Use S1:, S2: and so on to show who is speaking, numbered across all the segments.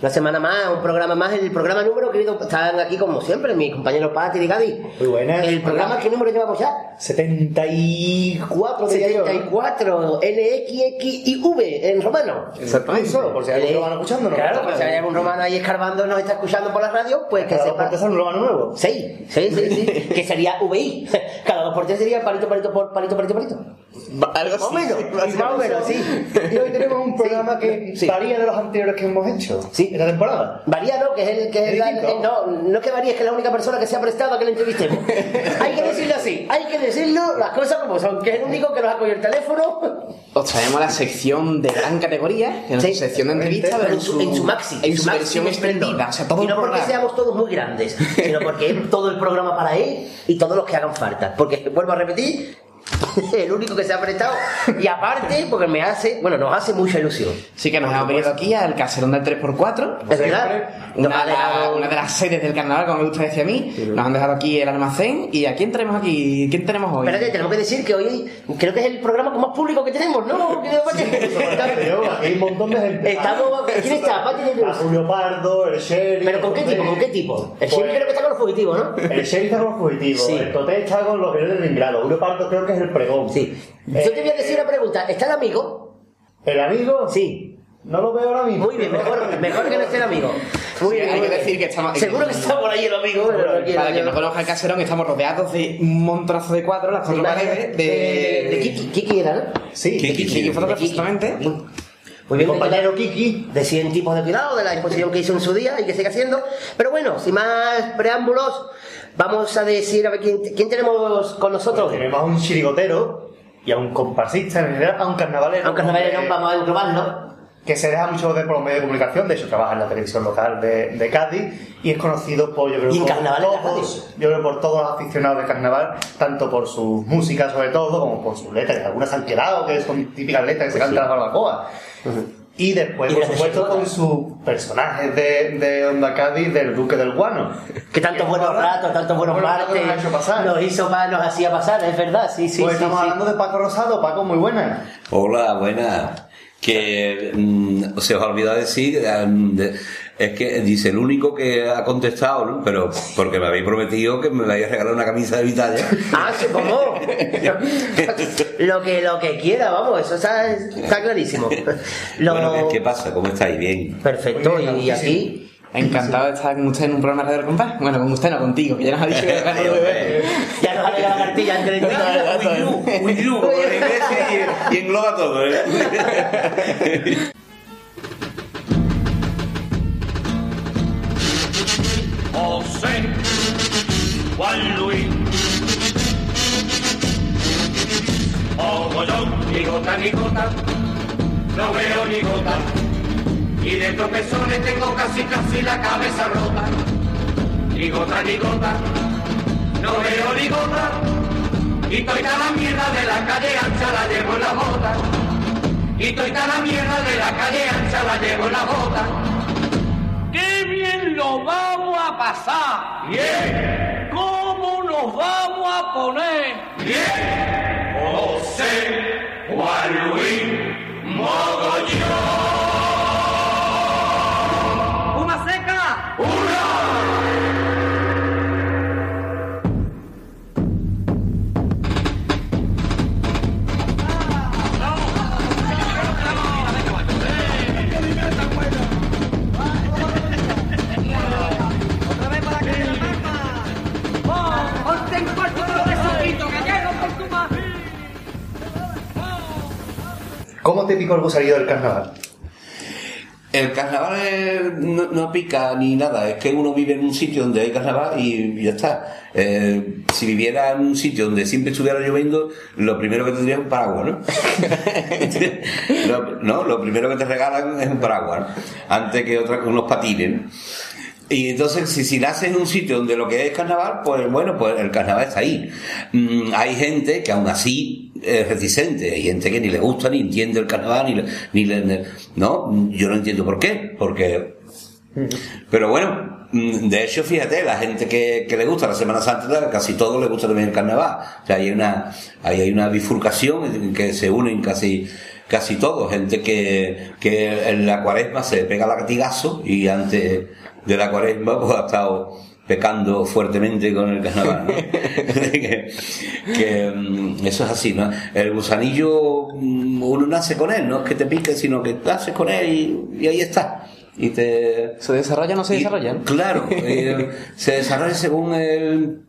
S1: Una semana más, un programa más, el programa número, querido, están aquí como siempre, mis compañeros Pati y Gadi.
S2: Muy buenas.
S1: ¿El programa qué número llevamos ya?
S2: 74 diría yo, ¿no?
S1: 74, L, X, X y V en romano.
S2: Exactamente. Solo, por si hay algún romano escuchándonos.
S1: Claro, por si hay algún romano ahí escarbando nos está escuchando por la radio, pues que
S2: Cada dos
S1: sepa.
S2: por un romano nuevo.
S1: Sí, sí, sí, sí. que sería VI. Cada dos por tres sería palito, palito, por palito, palito, palito.
S3: Algo
S1: Más o menos, más o menos, sí.
S2: Y hoy tenemos un programa que
S1: Sí.
S2: varía de los anteriores que hemos hecho.
S1: Sí.
S2: Esta temporada.
S1: Varía, ¿no? Que es el que es
S2: Es
S1: la-
S2: distinto.
S1: eh, no, no es que varía, es que es la única persona que se ha prestado a que le entrevistemos. hay que decirlo así, hay que decirlo las cosas como son, que es el único que nos ha cogido el teléfono.
S3: Os traemos la sección de gran categoría, que es
S1: Sí.
S3: sección de entrevistas,
S1: Pero en su, en su maxi,
S3: en su versión extendida, o sea, todo
S1: y
S3: el
S1: no porque
S3: programa.
S1: seamos todos muy grandes, sino porque es todo el programa para él y todos los que hagan falta. Porque, vuelvo a repetir, el único que se ha prestado. Y aparte, porque me hace, bueno, nos hace mucha ilusión.
S3: Así que nos hemos venido aquí al caserón del 3x4.
S1: Es verdad. Nos
S3: Una,
S1: ha
S3: de la-
S1: dejado-
S3: una de las sedes del carnaval, como me gusta decir a mí. Nos han dejado aquí el almacén. ¿Y a quién tenemos aquí? ¿Quién tenemos hoy?
S1: Espérate, tenemos que decir que hoy creo que es el programa con más público que tenemos, ¿no?
S2: aquí hay un montón de gente.
S1: Estamos. ¿Quién está? Pati de
S2: Está Julio Pardo, el sheriff.
S1: ¿Pero con qué tipo? ¿Con qué tipo? El sheriff
S2: Pues-
S1: creo que está con los fugitivos, ¿no?
S2: El sheriff está con los fugitivos,
S1: Sí.
S2: el Toté está con los guerreros del Ingrado, Julio Pardo creo que es el pregón.
S1: Sí.
S2: Eh,
S1: Yo te voy a decir una pregunta. ¿Está el amigo?
S2: ¿El amigo?
S1: Sí.
S2: No lo veo ahora mismo.
S1: Muy bien, mejor, mejor que no esté el amigo. Muy
S3: Sí,
S1: bien,
S3: hay
S1: muy
S3: que
S1: bien.
S3: decir que estamos-
S1: Seguro que está por ahí el amigo, pero no
S3: Para quien no conozca el caserón, estamos rodeados de un montonazo de cuadros, las cuatro paredes de...
S1: de, de Kiki, Kiki era, ¿no?
S2: Sí.
S3: Kiki, Kiki, fotógrafo,
S1: Kiki.
S3: justamente.
S1: Muy bien,
S2: compañero Kiki.
S1: de 100 tipos de cuidado, de la exposición que hizo en su día y que sigue haciendo. Pero bueno, sin más preámbulos, vamos a decir a ver quién, quién tenemos con nosotros.
S2: Tenemos a un chirigotero y a un comparsista, en general, a un carnavalero.
S1: Aunque no
S2: que-
S1: vamos a englobarlo.
S2: que se deja mucho de por los medios de comunicación, de hecho trabaja en la televisión local de, de Cádiz y es conocido por, yo creo,
S1: ¿Y en
S2: por
S1: carnaval
S2: todos, yo creo por todos los aficionados de carnaval, tanto por sus músicas sobre todo, como por sus letras, algunas han quedado, que son típicas letras que se cantan en la barbacoa. Y después,
S1: Y
S2: por supuesto, con sus personajes de, de Onda Cádiz, del Duque del Guano.
S1: Que tantos buenos ratos, tantos buenos
S2: Bueno,
S1: martes
S2: nos ha hecho pasar.
S1: nos hizo pa- nos hacía pasar, es verdad, sí, sí,
S2: pues
S1: sí,
S2: estamos
S1: sí.
S2: hablando de Paco Rosado, Paco, muy buena.
S4: Hola, buenas. Que mm, se os ha olvidado decir, mm, de- es que dice el único que ha contestado, ¿no? pero porque me habéis prometido que me vais a regalar una camisa de Vitalia.
S1: Ah, sí, ¿cómo? lo que lo que quiera, vamos, eso está, está clarísimo. Lo-
S4: Bueno, ¿qué, qué pasa? ¿Cómo estáis? Bien.
S1: Perfecto,
S2: bien,
S1: y, y aquí
S3: Encantado de estar con usted en un programa de Radio Compás. Bueno, con usted no, contigo, que ya nos ha dicho que era de beber.
S1: ya nos sale la cartilla entre
S4: en inglés y, y engloba todo. ¿eh?
S5: José, Juan Luis, Ogollón, ni gota ni gota, no veo ni gota, y de tropezones tengo casi casi la cabeza rota, ni gota ni gota, no veo ni gota, y toda la mierda de la calle ancha la llevo en la bota, y toda la mierda de la calle ancha la llevo en la bota. ¡Qué bien lo vamos a pasar! ¡Bien! ¿Cómo nos vamos a poner? ¡Bien! José Juan Luis Mogollón. ¡Una
S2: ¿Cómo te picó el gusanillo del carnaval?
S4: El carnaval es- no, pica ni nada, es que uno vive en un sitio donde hay carnaval y ya está. Eh, si viviera en un sitio donde siempre estuviera lloviendo, lo primero que tendría es un paraguas, ¿no? no, lo primero que te regalan es un paraguas, antes que otra, unos patines. Y entonces, si, si naces en un sitio donde lo que es carnaval, pues bueno, pues el carnaval está ahí. Mm, hay gente que aún así es reticente, hay gente que ni le gusta, ni entiende el carnaval, ni, le- ni le, no, yo no entiendo por qué, porque, pero bueno, mm, de hecho, fíjate, la gente que, que le gusta la Semana Santa, casi todo le gusta también el carnaval. O sea, hay una, hay, una bifurcación en que se unen casi, casi todo, gente que, que en la cuaresma se pega latigazo y antes de la cuaresma pues ha estado pecando fuertemente con el carnaval, ¿no? que, que, mm, eso es así, ¿no? El gusanillo mm, uno nace con él, no es que te pique, sino que naces con él y, y ahí está. Y te,
S3: ¿Se desarrolla o no se desarrolla?
S4: Claro, eh, se desarrolla según el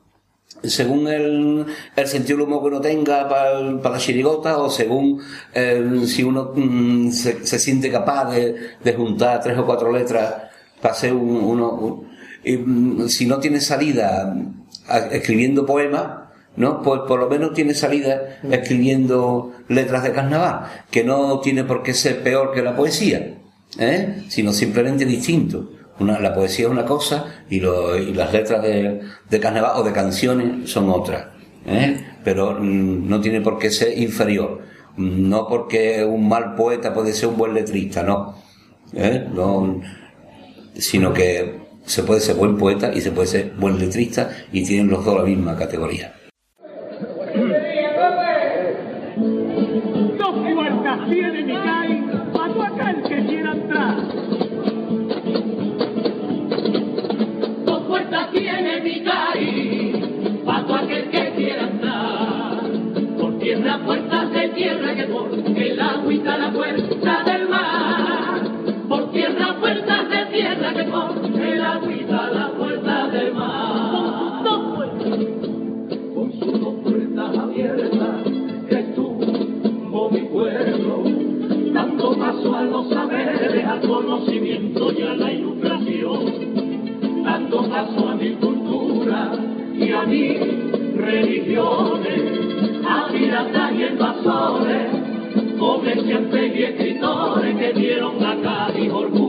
S4: según el, el sentido del humor que uno tenga para, la chirigota o según eh, si uno mm, se, se siente capaz de, de juntar tres o cuatro letras hacer un, uno un- y, mm, si no tiene salida escribiendo poemas ¿no? Pues por lo menos tiene salida escribiendo letras de carnaval, que no tiene por qué ser peor que la poesía, ¿eh? sino simplemente distinto. Una, la poesía es una cosa y, lo- y las letras de, de carnaval o de canciones son otras, ¿eh? pero mm, no tiene por qué ser inferior. No porque un mal poeta puede ser un buen letrista, no. ¿eh? no sino que se puede ser buen poeta y se puede ser buen letrista y tienen los dos la misma categoría.
S6: Dos puertas tiene mi CAI, paso aquel que quiera entrar. Por tierra, puertas de tierra que por el agüita la puerta del mar. Tierra que por el agüita la puerta del mar. Con sus dos puertas abiertas, estuvo mi pueblo, dando paso a los saberes, al conocimiento y a la ilustración, dando paso a mi cultura y a mis religiones, a piratas y invasores, comerciantes y escritores que dieron orgullo la broma y también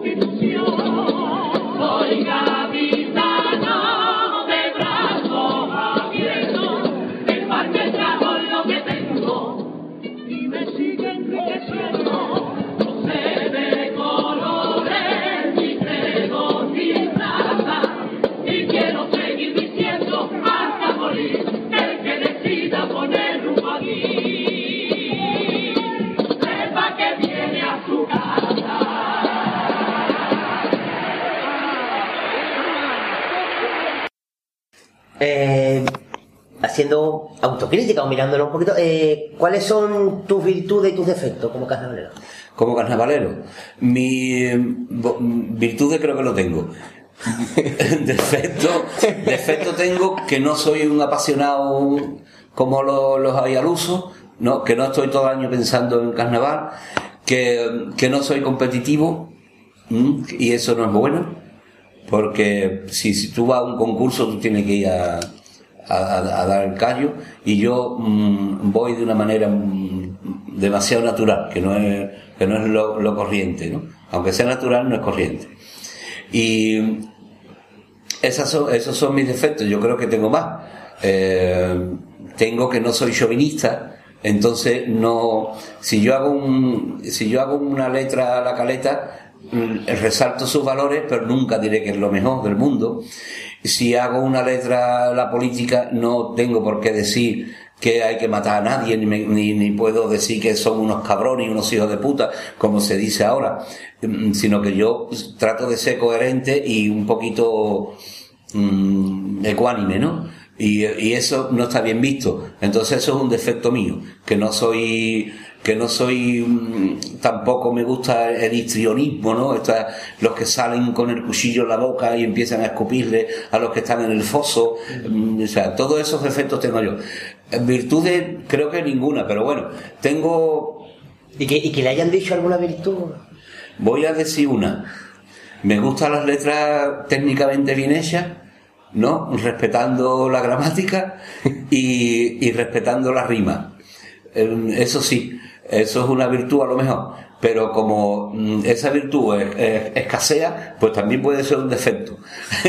S1: Eh, haciendo autocrítica o mirándolo un poquito, eh, ¿cuáles son tus virtudes y tus defectos como carnavalero?
S4: Como carnavalero, mi virtudes creo que lo tengo. defecto, defecto tengo que no soy un apasionado como lo- los hay al uso, ¿no? que no estoy todo el año pensando en carnaval, que, que no soy competitivo y eso no es bueno, porque si, tú vas a un concurso tú tienes que ir a, dar el callo y yo mm, voy de una manera mm, demasiado natural, que no es, que no es lo, corriente, ¿no? aunque sea natural no es corriente. Y esas esos son mis defectos, yo creo que tengo más. Eh, tengo que no soy chauvinista, entonces no, si yo hago un, si yo hago una letra a la caleta, resalto sus valores, pero nunca diré que es lo mejor del mundo. Si hago una letra a la política, no tengo por qué decir que hay que matar a nadie, ni, puedo decir que son unos cabrones y unos hijos de puta, como se dice ahora, Mm, sino que yo trato de ser coherente y un poquito mm, ecuánime, ¿no? Y eso no está bien visto. Entonces eso es un defecto mío, que no soy que no soy mm, tampoco me gusta el histrionismo, ¿no? Esta- los que salen con el cuchillo en la boca y empiezan a escupirle a los que están en el foso, Mm, o sea, todos esos defectos tengo yo. Virtudes creo que ninguna, pero bueno, tengo
S1: ¿Y que, y que le hayan dicho alguna virtud?
S4: Voy a decir una. Me gustan las letras técnicamente bien hechas, ¿no? Respetando la gramática y, y respetando la rima. Eh, Eso sí, eso es una virtud a lo mejor. pero como mm, esa virtud es- es- escasea, pues también puede ser un defecto.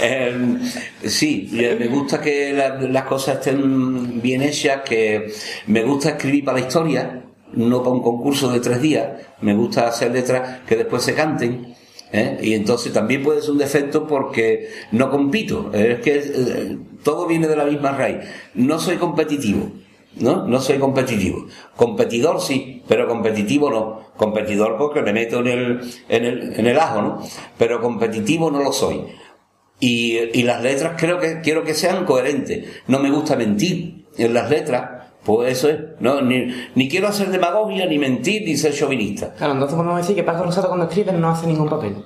S4: Em, sí, eh, me gusta que la- las cosas estén bien hechas, que me gusta escribir para la historia, no para un concurso de tres días, me gusta hacer letras que después se canten. ¿eh? Y entonces también puede ser un defecto porque no compito. Es que eh, todo viene de la misma raíz. No soy competitivo. ¿No? No soy competitivo. Competidor sí, pero competitivo no. Competidor porque me meto en el, en el, en el ajo, ¿no? Pero competitivo no lo soy. Y, y las letras creo que quiero que sean coherentes. No me gusta mentir en las letras. Pues eso es. No, ni, ni quiero hacer demagogia, ni mentir, ni ser chauvinista.
S3: Claro, entonces podemos decir que Paco Rosado cuando escribe no hace ningún papel.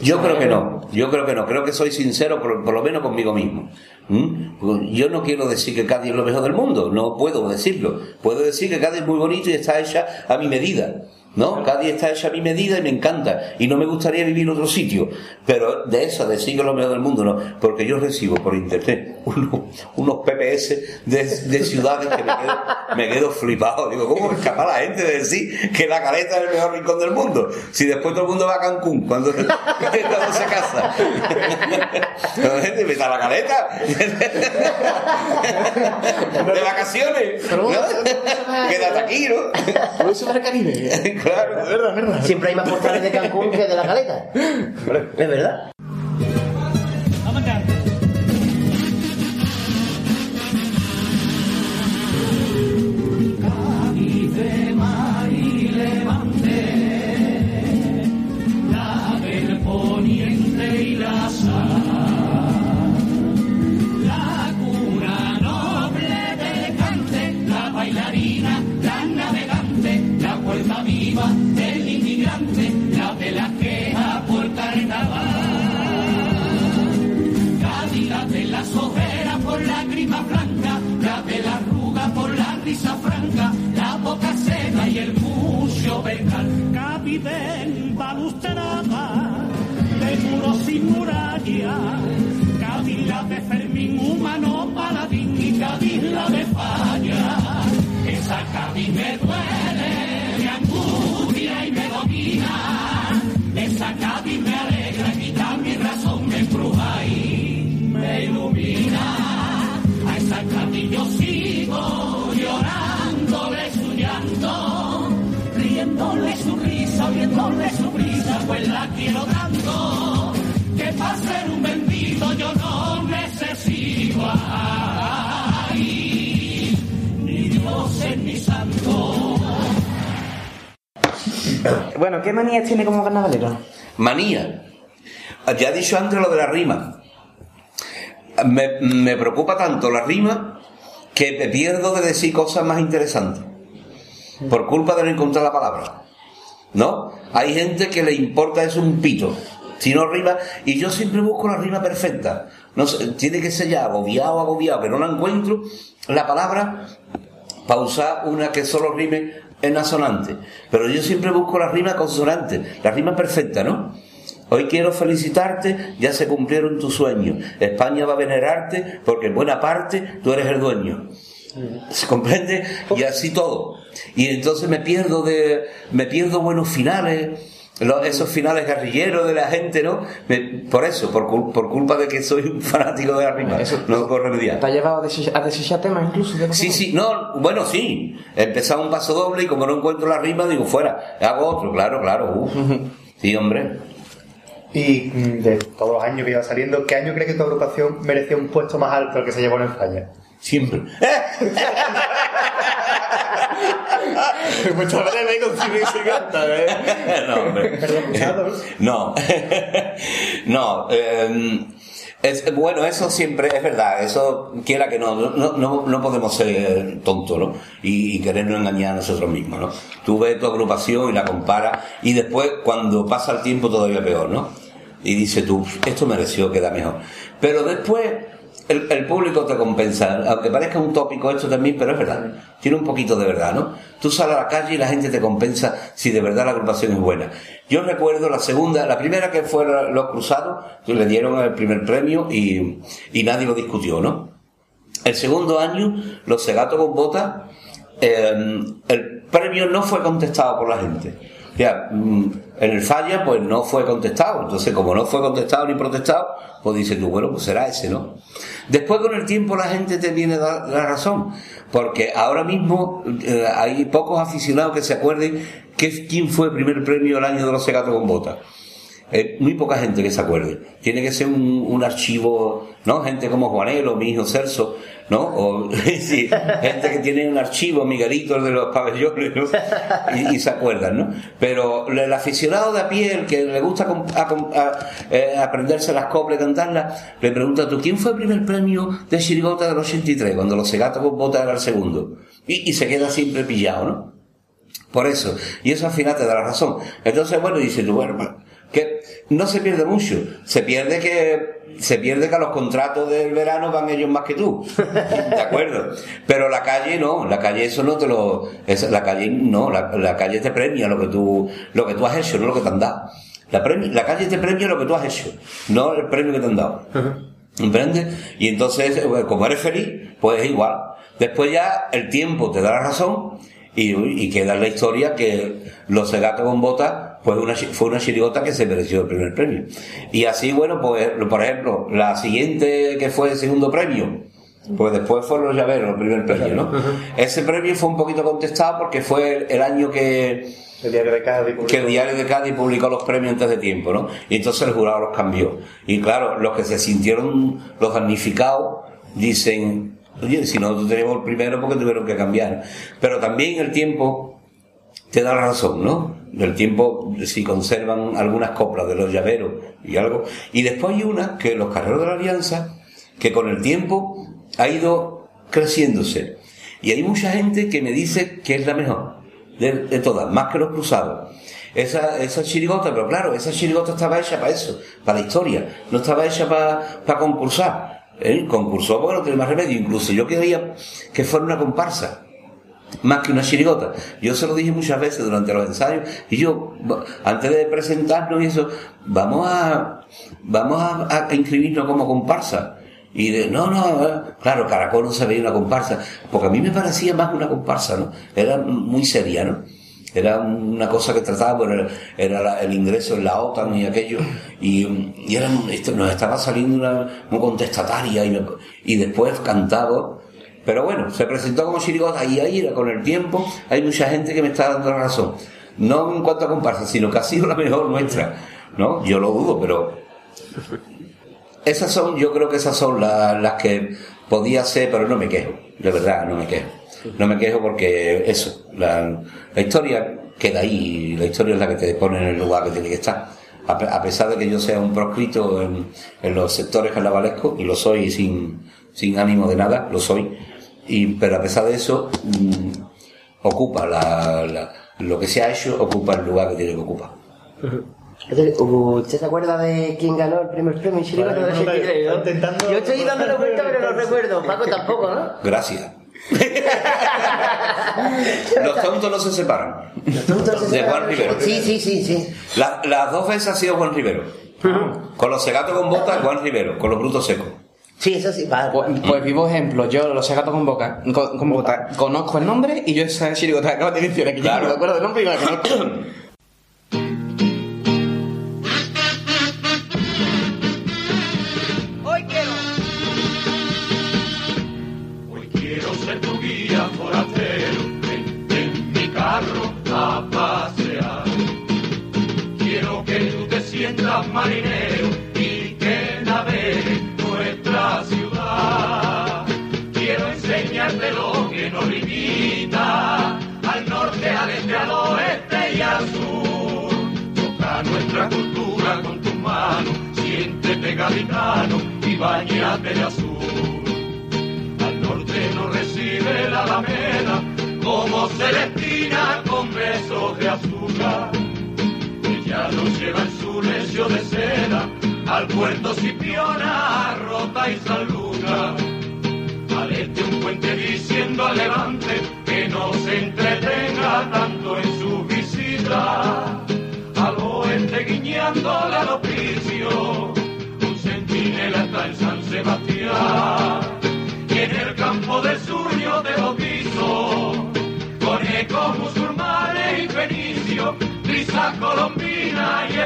S4: Yo creo que no, yo creo que no, creo que soy sincero por, por lo menos conmigo mismo. ¿Mm? Yo no quiero decir que Cádiz es lo mejor del mundo, no puedo decirlo. Puedo decir que Cádiz es muy bonito y está hecha a mi medida. ¿No? Cádiz está hecha a mi medida y me encanta. Y no me gustaría vivir en otro sitio. Pero de eso, de decir que es lo mejor del mundo, no. Porque yo recibo por internet unos, unos PPS de, de ciudades que me quedo, me quedo flipado. Digo, ¿cómo es capaz la gente de decir que la caleta es el mejor rincón del mundo? Si después todo el mundo va a Cancún cuando, cuando se casa. La gente me da la caleta. De vacaciones. ¿no? Quédate aquí, ¿no?
S3: Eso para el Caribe.
S4: Claro.
S3: verdad, verdad.
S1: Siempre hay más postales de Cancún que de la caleta. Es verdad.
S6: Cádiz en balustrada, de muros sin muralla, Cádiz de Fermín humano paladín y Cádiz de falla. Esa Cádiz me duele, pues la quiero tanto. Que para ser un bendito yo no necesito ay, ni dioses ni santos.
S3: Bueno, ¿qué manías tiene como carnavalero?
S4: Manía. Ya he dicho antes lo de la rima. Me, me preocupa tanto la rima que me pierdo de decir cosas más interesantes. Por culpa de no encontrar la palabra. ¿No? Hay gente que le importa eso un pito. Si no rima, y yo siempre busco la rima perfecta. No sé, tiene que ser ya agobiado, agobiado, que no la encuentro. La palabra para usar una que solo rime en asonante. Pero yo siempre busco la rima consonante, la rima perfecta, ¿no? Hoy quiero felicitarte, ya se cumplieron tus sueños. España va a venerarte porque en buena parte tú eres el dueño. ¿Se comprende? Y así todo. Y entonces me pierdo de, me pierdo buenos finales, lo- esos finales guerrilleros de la gente, ¿no? Me- por eso, por, cul- por culpa de que soy un fanático de la rima.
S3: Eso-
S4: no lo puedo remediar.
S3: ¿Te ha llevado a desechar, temas incluso? de
S4: Sí, sí, no, bueno, sí. He empezado un paso doble y como no encuentro la rima, digo, fuera, hago otro, claro, claro. uf. Sí, hombre.
S2: Y mm, de todos los años que iba saliendo, ¿qué año crees que tu agrupación merecía un puesto más alto al que se llevó en España?
S4: Siempre.
S3: Mucho breve con y canta, ¿eh?
S4: no, hombre. No. no. eh, es, bueno, eso siempre es verdad. Eso, quiera que no, no, no, no podemos ser tontos, ¿no? Y, y querernos engañar a nosotros mismos, ¿no? Tú ves tu agrupación y la comparas y después, cuando pasa el tiempo, todavía peor, ¿no? Y dices tú, esto mereció queda mejor. Pero después, el, el público te compensa. Aunque parezca un tópico esto también, pero es verdad. Tiene un poquito de verdad, ¿no? Tú sales a la calle y la gente te compensa si de verdad la agrupación es buena. Yo recuerdo la segunda, la primera que fue Los Cruzados, que le dieron el primer premio y, y nadie lo discutió, ¿no? El segundo año, Los Cegatos con Botas, eh, el, premio no fue contestado por la gente. Ya, mm, en el falla, pues no fue contestado. Entonces, como no fue contestado ni protestado, pues dices tú, bueno, pues será ese, ¿no? Después, con el tiempo, la gente te viene la razón. Porque ahora mismo eh, hay pocos aficionados que se acuerden que, quién fue el primer premio del año de los segatos con botas. Eh, muy poca gente que se acuerde. Tiene que ser un, un archivo, ¿no? Gente como Juanelo, mi hijo Celso, ¿no? O gente que tiene un archivo, Miguelito el de los pabellones, ¿no? Y, se acuerdan, ¿no? Pero el aficionado de a pie, el que le gusta eh, aprenderse las coplas y cantarlas, le pregunta tú, ¿quién fue el primer premio de Chirigota del 83? Cuando los segatos con botas era el segundo. Y, se queda siempre pillado, ¿no? Por eso. Y eso al final te da la razón. Entonces, bueno, dices tú, bueno, que no se pierde mucho. Se pierde que, se pierde que a los contratos del verano van ellos más que tú. ¿De acuerdo? Pero la calle no, la calle eso no te lo, es- la calle no, la, la calle te premia lo que tú, lo que tú has hecho, no lo que te han dado. La, calle te premia lo que tú has hecho, no el premio que te han dado. ¿Comprendes? Y entonces, eh, como eres feliz, pues es igual. Después ya el tiempo te da la razón y, y queda en la historia que los segatos con botas pues una, fue una chirigota que se mereció el primer premio. Y así, bueno, pues, por ejemplo, la siguiente que fue el segundo premio, pues después fueron los llaveros, el primer premio, ¿no? Ese premio fue un poquito contestado porque fue el, el año que,
S2: El diario de Cádiz.
S4: que el diario de Cádiz publicó los premios antes de tiempo, ¿no? Y entonces el jurado los cambió. Y claro, los que se sintieron los damnificados dicen, oye, si nosotros tenemos el primero, porque tuvieron que cambiar? Pero también el tiempo te da la razón, ¿no? El tiempo, si conservan algunas coplas de los llaveros y algo. Y después hay una que los carreros de la Alianza, que con el tiempo ha ido creciéndose. Y hay mucha gente que me dice que es la mejor de, todas, más que los cruzados. Esa, esa chirigota, pero claro, esa chirigota estaba hecha para eso, para la historia, no estaba hecha para, para concursar. Él concursó porque no tiene más remedio, incluso yo quería que fuera una comparsa más que una chirigota. Yo se lo dije muchas veces durante los ensayos y yo, antes de presentarnos y eso, vamos a, vamos a, inscribirnos como comparsa. Y de, no, no, eh, claro, Caracol no se veía una comparsa, porque a mí me parecía más una comparsa, ¿no? Era muy seria, ¿no? Era una cosa que trataba, bueno, era- era el ingreso en la OTAN y aquello, y, y era, esto, nos estaba saliendo una, contestataria y, y después cantaba, pero bueno, se presentó como chirigota y ahí con el tiempo hay mucha gente que me está dando la razón. No en cuanto a comparsa, sino que ha sido la mejor nuestra. ¿No? Yo lo dudo, pero esas son, yo creo que esas son la- las que podía ser, pero no me quejo. De verdad, no me quejo. No me quejo porque eso, la, historia queda ahí, la historia es la que te pone en el lugar que tiene que estar. A, pe- a pesar de que yo sea un proscrito en, en los sectores carnavalescos, y lo soy sin, sin ánimo de nada, lo soy, y, pero a pesar de eso, mm, ocupa la, la- lo que se ha hecho, ocupa el lugar que tiene que ocupar.
S1: Entonces, ¿Usted se acuerda de quién ganó el primer premio en Chirigota
S2: Vale, no, no,
S1: 83, no?
S2: está intentando-
S1: Yo estoy dándole vuelta, pero no recuerdo. Paco tampoco, ¿no?
S4: Gracias. Los tontos no se separan.
S1: Entonces,
S4: De Juan Rivero.
S1: Sí, sí, sí, sí.
S4: La- las dos veces ha sido Juan Rivero. Con los segatos con botas, Juan Rivero. Con los brutos secos.
S1: Sí, eso sí, vale.
S3: Pues, pues vivo ejemplo, yo los gatos con boca, con, con bota, conozco el nombre y yo esa chirigota que acabas de mencionar, que yo
S4: Claro.
S3: no me acuerdo del nombre y no la conozco.
S5: Hoy quiero ser tu guía forastero, vente en mi carro a pasear. Quiero que tú te sientas marinero nuestra ciudad. Quiero enseñarte lo que nos limita, al norte, al este, al oeste y al sur. Toca nuestra cultura con tus manos, siéntete gaditano y bañate de azul. Al norte nos recibe la alameda como Celestina con besos de azúcar. Ella nos lleva en su lecho de seda al puerto Cipiona, Rota y San Lucas. Al este un puente diciendo al levante que no se entretenga tanto en su visita. Al oeste guiñándole al oficio, un centinela está en San Sebastián. Y en el campo del sur yo te bautizo, con eco musulmán silencio, brisa colombina y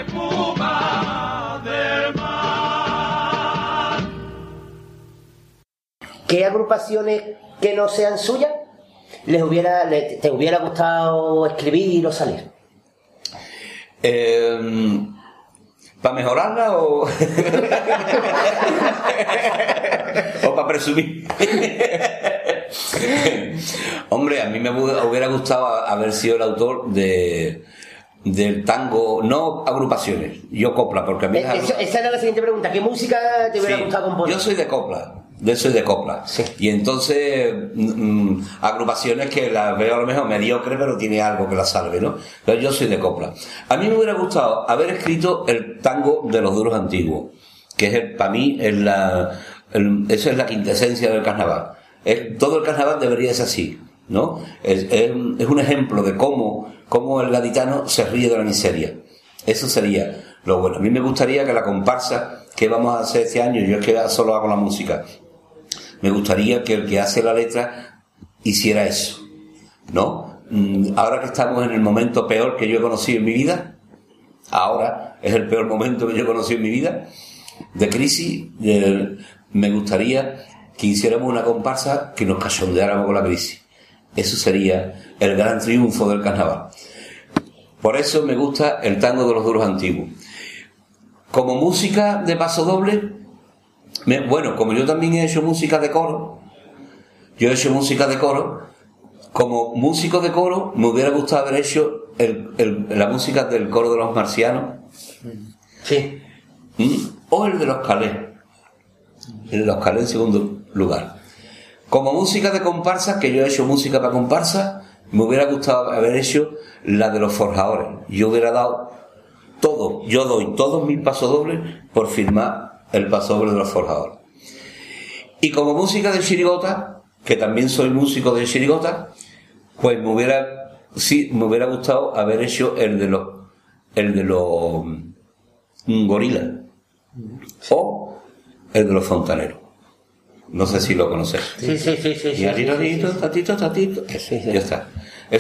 S1: ¿Qué agrupaciones que no sean suyas les hubiera, le- te hubiera gustado escribir o salir?
S4: ¿Para mejorarla o.? o para presumir? Hombre, a mí me hu- hubiera gustado haber sido el autor de del tango, no agrupaciones, yo copla, porque a mí
S1: Eh, eso- esa era la siguiente pregunta. ¿Qué música te hubiera
S4: Sí,
S1: gustado componer?
S4: Yo soy de copla. Yo soy de copla. Y entonces, mm, mm, agrupaciones que las veo a lo mejor mediocre, pero tiene algo que la salve, ¿no? Pero yo soy de copla. A mí me hubiera gustado haber escrito el tango de los duros antiguos, que es el, para mí, es la, el- eso es la quintesencia del carnaval. Es- todo el carnaval debería ser así, ¿no? Es, es un- es un ejemplo de cómo, cómo el gaditano se ríe de la miseria. Eso sería lo bueno. A mí me gustaría que la comparsa que vamos a hacer este año, yo es que solo hago la música, me gustaría que el que hace la letra hiciera eso, ¿no? Mm, Ahora que estamos en el momento peor que yo he conocido en mi vida, ahora es el peor momento que yo he conocido en mi vida, de crisis, me gustaría que hiciéramos una comparsa que nos cachondeáramos con la crisis. Eso sería el gran triunfo del carnaval. Por eso me gusta el tango de los duros antiguos. Como música de paso doble, me- bueno, como yo también he hecho música de coro, yo he hecho música de coro, como músico de coro me hubiera gustado haber hecho el- el- la música del coro de los marcianos.
S1: Sí.
S4: O el de los calés. El de los calés en segundo lugar. Como música de comparsa, que yo he hecho música para comparsa, me hubiera gustado haber hecho la de los forjadores. Yo hubiera dado todo, yo doy todos mis pasodobles por firmar el pasodoble de los forjadores. Y como música de chirigota, que también soy músico de chirigota, pues me hubiera, sí, me hubiera gustado haber hecho el de los, el de los mm, gorilas. O el de los fontaneros. No sé si lo conoces.
S1: Sí, sí, sí, sí.
S4: Y tatito, tatito. Ya está.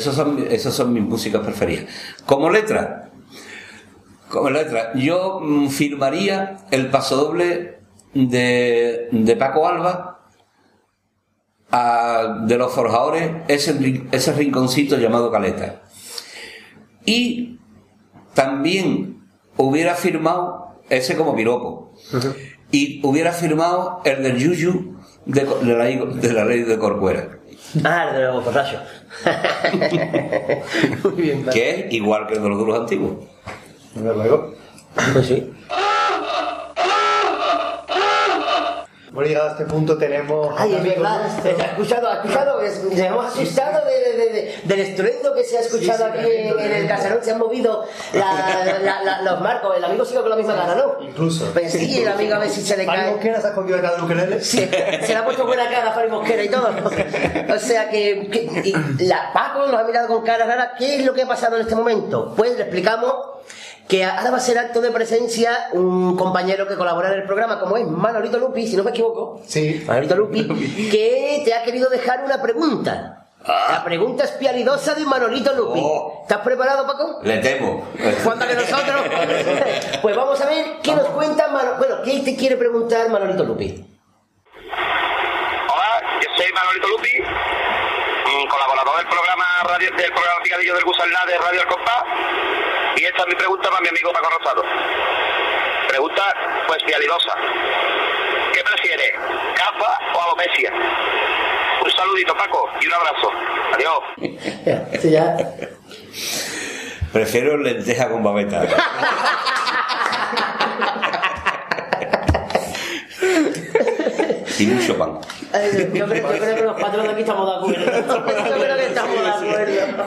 S4: Son, esas son mis músicas preferidas. Como letra, como letra, yo mm, firmaría el pasodoble de, de Paco Alba a- de los forjadores, ese, ese rinconcito llamado Caleta. Y también hubiera firmado ese como piropo. Y hubiera firmado el del Yuyu de, la, de la ley de Corcuera.
S1: Ah, el de los borrachos. Muy bien, vale.
S4: Que es igual que el de los duros antiguos.
S2: Desde luego.
S1: Pues sí.
S2: Bueno, llegado a este punto tenemos...
S1: Ay, es verdad.
S2: nuestros.
S1: ¿Ha escuchado? ¿Ha escuchado? Es- Nos hemos asustado de, de- de- de- del estruendo que se ha escuchado
S2: Sí, sí,
S1: aquí en, en el caserón. Se han movido la- la- la- los marcos. El amigo sigue con la misma gana, ¿no?
S2: Incluso.
S1: Pues sí, el amigo a ver si se le cae.
S2: Mosquera se ha escondido detrás del ukelele.
S1: Sí, se le ha puesto buena cara a Fari Mosquera y todo. ¿no? O sea que, que- y la Paco nos ha mirado con cara rara. ¿Qué es lo que ha pasado en este momento? Pues le explicamos que ahora va a ser acto de presencia un compañero que colabora en el programa, como es Manolito Lupi, si no me equivoco.
S2: Sí.
S1: Manolito Lupi, que te ha querido dejar una pregunta. La pregunta espialidosa de Manolito Lupi.
S4: Oh.
S1: ¿Estás preparado, Paco?
S4: Le temo.
S1: ¿Cuánto que nosotros? pues vamos a ver qué nos cuenta Manolito. Bueno, ¿qué te quiere preguntar Manolito Lupi?
S7: Hola, yo soy Manolito Lupi, colaborador del programa radio, del programa Picadillo del Gusalná de Radio El Compás. Y esta es mi pregunta para mi amigo Paco Rosado. Pregunta, pues, pialidosa. ¿Qué prefiere, caza o alopecia? Un saludito, Paco, y un abrazo. Adiós.
S1: Ya.
S4: Prefiero lenteja con babeta. y mucho pan.
S1: Ay, Yo creo, yo creo que los patrones de aquí estamos de acuerdo. Yo creo que estamos de acuerdo.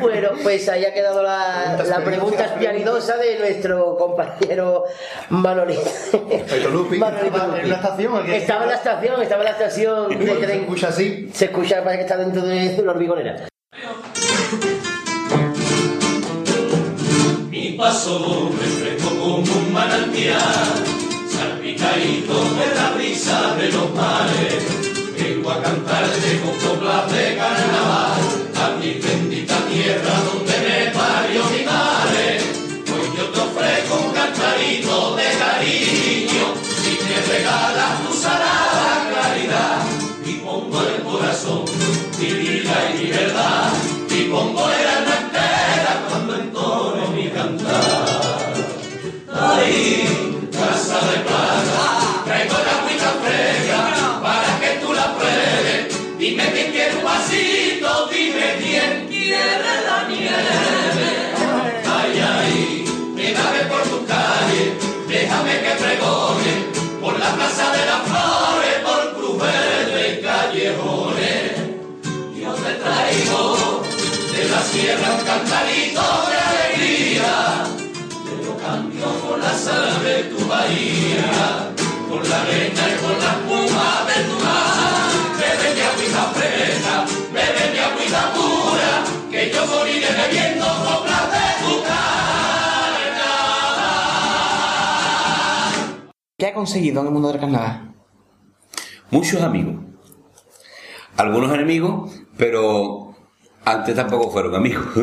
S1: Bueno, pues ahí ha quedado la, la pregunta espialidosa de nuestro compañero Manolito.
S2: Manolito en la estación.
S1: Estaba en la estación, estaba en la estación de
S2: Se escucha así.
S1: Se escucha, parece que está dentro de la hormigonera.
S5: Mi paso doble fresco como un manantial, chicharito de la brisa de los mares, vengo a cantarte con coplas de carnaval, a mi bendita tierra donde me parió mi madre. Hoy yo te ofrezco un cantarito de cariño, si me regalas tu salario. María, con la leña y con la espuma de tu mar. Bebe mi agüita fresca, bebe mi agüita pura, que yo moriré bebiendo coplas de tu carnaval.
S3: ¿Qué ha conseguido en el mundo del carnaval?
S4: Muchos amigos. Algunos enemigos, pero antes tampoco fueron amigos.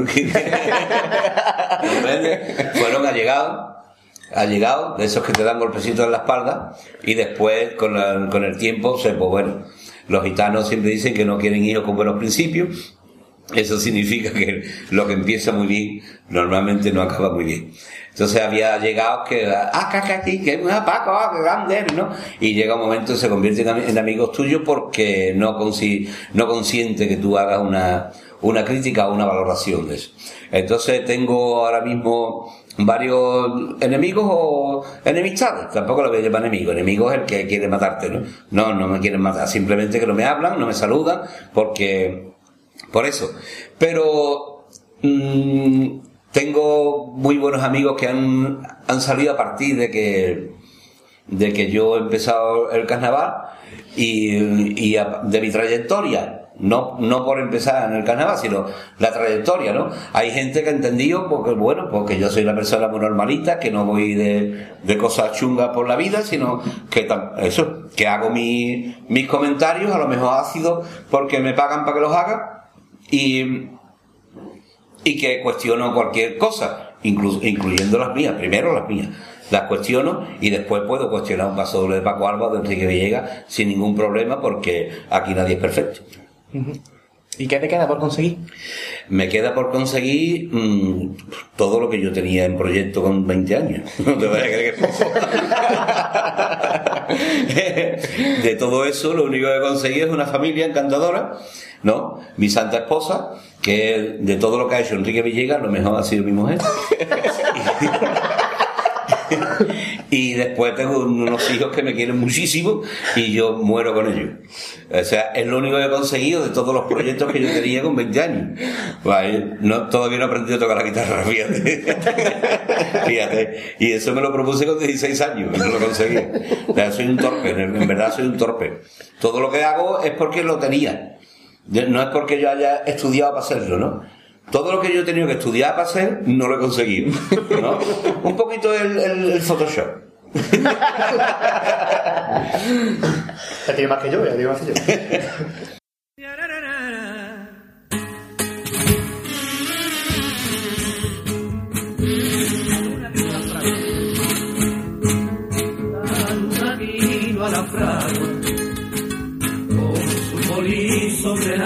S4: Fueron allegados, allegados, de esos que te dan golpecitos en la espalda, y después, con, la- con el tiempo, se, pues bueno, los gitanos siempre dicen que no quieren hijos con buenos principios. Eso significa que lo que empieza muy bien, normalmente no acaba muy bien. Entonces había llegados que, ah, que, que, que, que ah, Paco, ah, que grande eres", ¿no? Y llega un momento y se convierten en amigos tuyos porque no, consi no consiente que tú hagas una, una crítica o una valoración de eso. Entonces tengo ahora mismo varios enemigos o enemistades. Tampoco lo voy a llamar enemigo. Enemigo es el que quiere matarte, ¿no? No, no me quieren matar. Simplemente que no me hablan, no me saludan, porque por eso. Pero mm, tengo muy buenos amigos que han, han salido a partir de que, de que yo he empezado el carnaval y, y de mi trayectoria. No, no por empezar en el carnaval, sino la trayectoria, ¿no? Hay gente que ha entendido, porque, bueno, porque yo soy una persona muy normalita, que no voy de, de cosas chungas por la vida, sino que eso, que hago mi- mis comentarios, a lo mejor ácidos, porque me pagan para que los haga, y, y que cuestiono cualquier cosa, inclu- incluyendo las mías, primero las mías. Las cuestiono y después puedo cuestionar un paso doble de Paco Alba de Enrique Villegas sin ningún problema porque aquí nadie es perfecto.
S3: ¿Y qué te queda por conseguir?
S4: Me queda por conseguir mm, todo lo que yo tenía en proyecto con 20 años. No te vayas a creer que poco. De todo eso, lo único que he conseguido es una familia encantadora, ¿no? Mi santa esposa, que de todo lo que ha hecho Enrique Villegas, lo mejor ha sido mi mujer. Y después tengo unos hijos que me quieren muchísimo y yo muero con ellos. O sea, es lo único que he conseguido de todos los proyectos que yo tenía con 20 años. Vale, no, todavía no he aprendido a tocar la guitarra, fíjate. fíjate. Y eso me lo propuse con 16 años y no lo conseguí. O sea, soy un torpe, en verdad soy un torpe. Todo lo que hago es porque lo tenía. No es porque yo haya estudiado para hacerlo, ¿no? Todo lo que yo he tenido que estudiar para hacer, no lo he conseguido. ¿no? Un poquito el, el- el Photoshop.
S2: Ya tiene más que yo, ya tiene más que yo.
S5: luna vino a la fragua con su sobre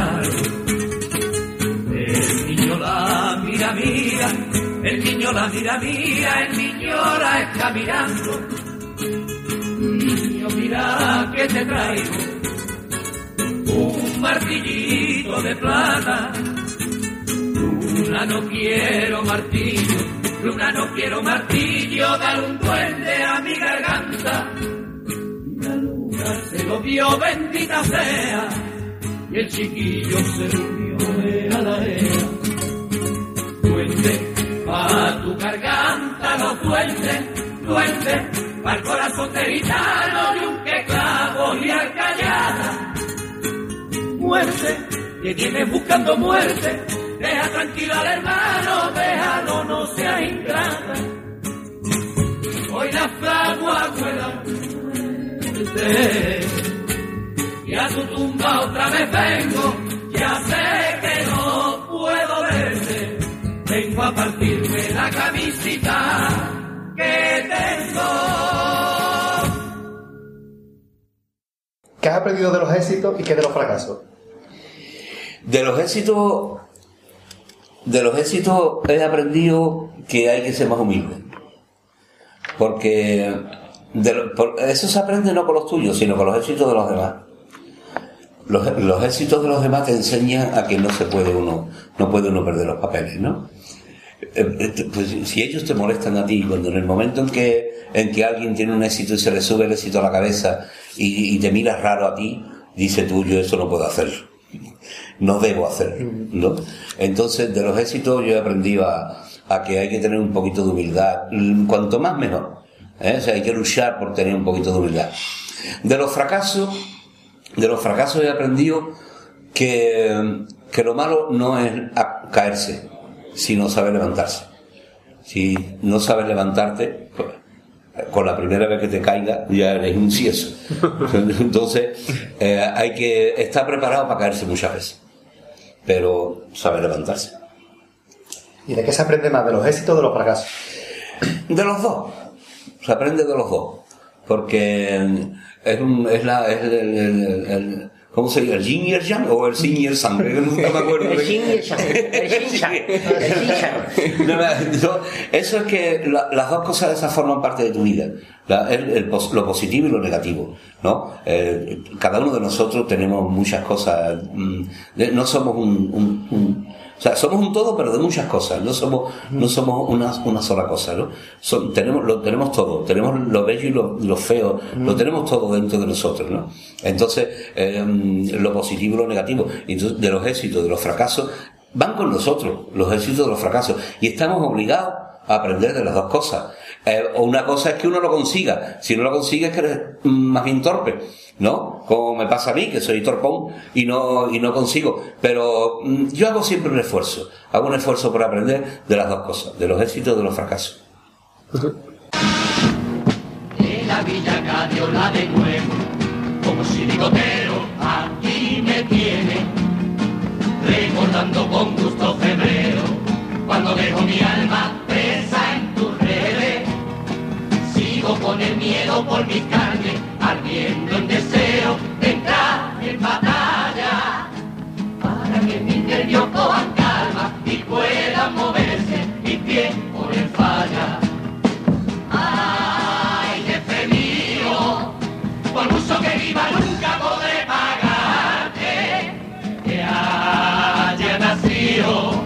S5: el niño la mira, mira, el niño la está mirando. Niño, mira que te traigo un martillito de plata. Luna, no quiero martillo, luna, no quiero martillo, dar un duende a mi garganta. La luna se lo vio, bendita sea, y el chiquillo se durmió a la era. Duende, pa' tu garganta los duendes, duende, pa' el corazón de gitano y un que clavo y arcallada. Muerte, que tienes buscando muerte, deja tranquilo al hermano, déjalo, no sea ingrata. Hoy la fragua vuela, muerte, y a tu tumba otra vez vengo, ya sé que no puedo verte, vengo a partirme la camisita que tengo.
S2: ¿Qué has aprendido de los éxitos y qué de los fracasos?
S4: De los éxitos, de los éxitos he aprendido que hay que ser más humilde. Porque de lo- por- eso se aprende no con los tuyos, sino con los éxitos de los demás. Los, los éxitos de los demás te enseñan a que no se puede uno, no puede uno perder los papeles, ¿no? Eh, eh, Pues si ellos te molestan a ti, cuando en el momento en que, en que alguien tiene un éxito y se le sube el éxito a la cabeza y, te miras raro a ti, dice tú, yo eso no puedo hacerlo. No debo hacerlo, ¿no? Entonces, de los éxitos yo he aprendido a, que hay que tener un poquito de humildad. Mm, Cuanto más mejor. ¿eh? O sea, hay que luchar por tener un poquito de humildad. De los fracasos, de los fracasos he aprendido que, que lo malo no es a- caerse, sino saber levantarse. Si no sabes levantarte, con la primera vez que te caiga ya eres un cieso. Entonces, eh, hay que estar preparado para caerse muchas veces, pero saber levantarse.
S2: ¿Y de qué se aprende más? ¿De los éxitos o de los fracasos?
S4: De los dos. Se aprende de los dos. Porque es, un, es, la, es el, el- el- el- ¿Cómo se dice? ¿El yin y el yang? ¿O el sin y el sang? Nunca me acuerdo.
S1: El yin y el yang. El. El yin-yang.
S4: No, no, eso es que la- las dos cosas de esas forman parte de tu vida. La- el- el pos- lo positivo y lo negativo. ¿no? Eh, cada uno de nosotros tenemos muchas cosas. mm, de- no somos un, un- un- o sea, somos un todo, pero de muchas cosas. No somos, no somos una, una sola cosa. ¿no? Son- tenemos, lo tenemos todo. Tenemos lo bello y lo, lo feo. Lo tenemos todo dentro de nosotros. ¿no? Entonces, eh, lo positivo y lo negativo. Entonces, de los éxitos, de los fracasos, van con nosotros, los éxitos de los fracasos. Y estamos obligados a aprender de las dos cosas. Eh, o una cosa es que uno lo consiga. Si no lo consigue es que eres mm, más bien torpe. ¿No? Como me pasa a mí, que soy torpón y no, y no consigo. Pero mm, yo hago siempre un esfuerzo. Hago un esfuerzo por aprender de las dos cosas, de los éxitos y de los fracasos.
S5: la de nuevo, como aquí me tiene, recordando con gusto febrero, cuando dejo mi alma el miedo por mi carne, ardiendo en deseo de entrar en batalla, para que mis nervios cojan calma y puedan moverse mi pie por el falla. Ay, jefe mío, por mucho que viva nunca podré pagarte que haya nacido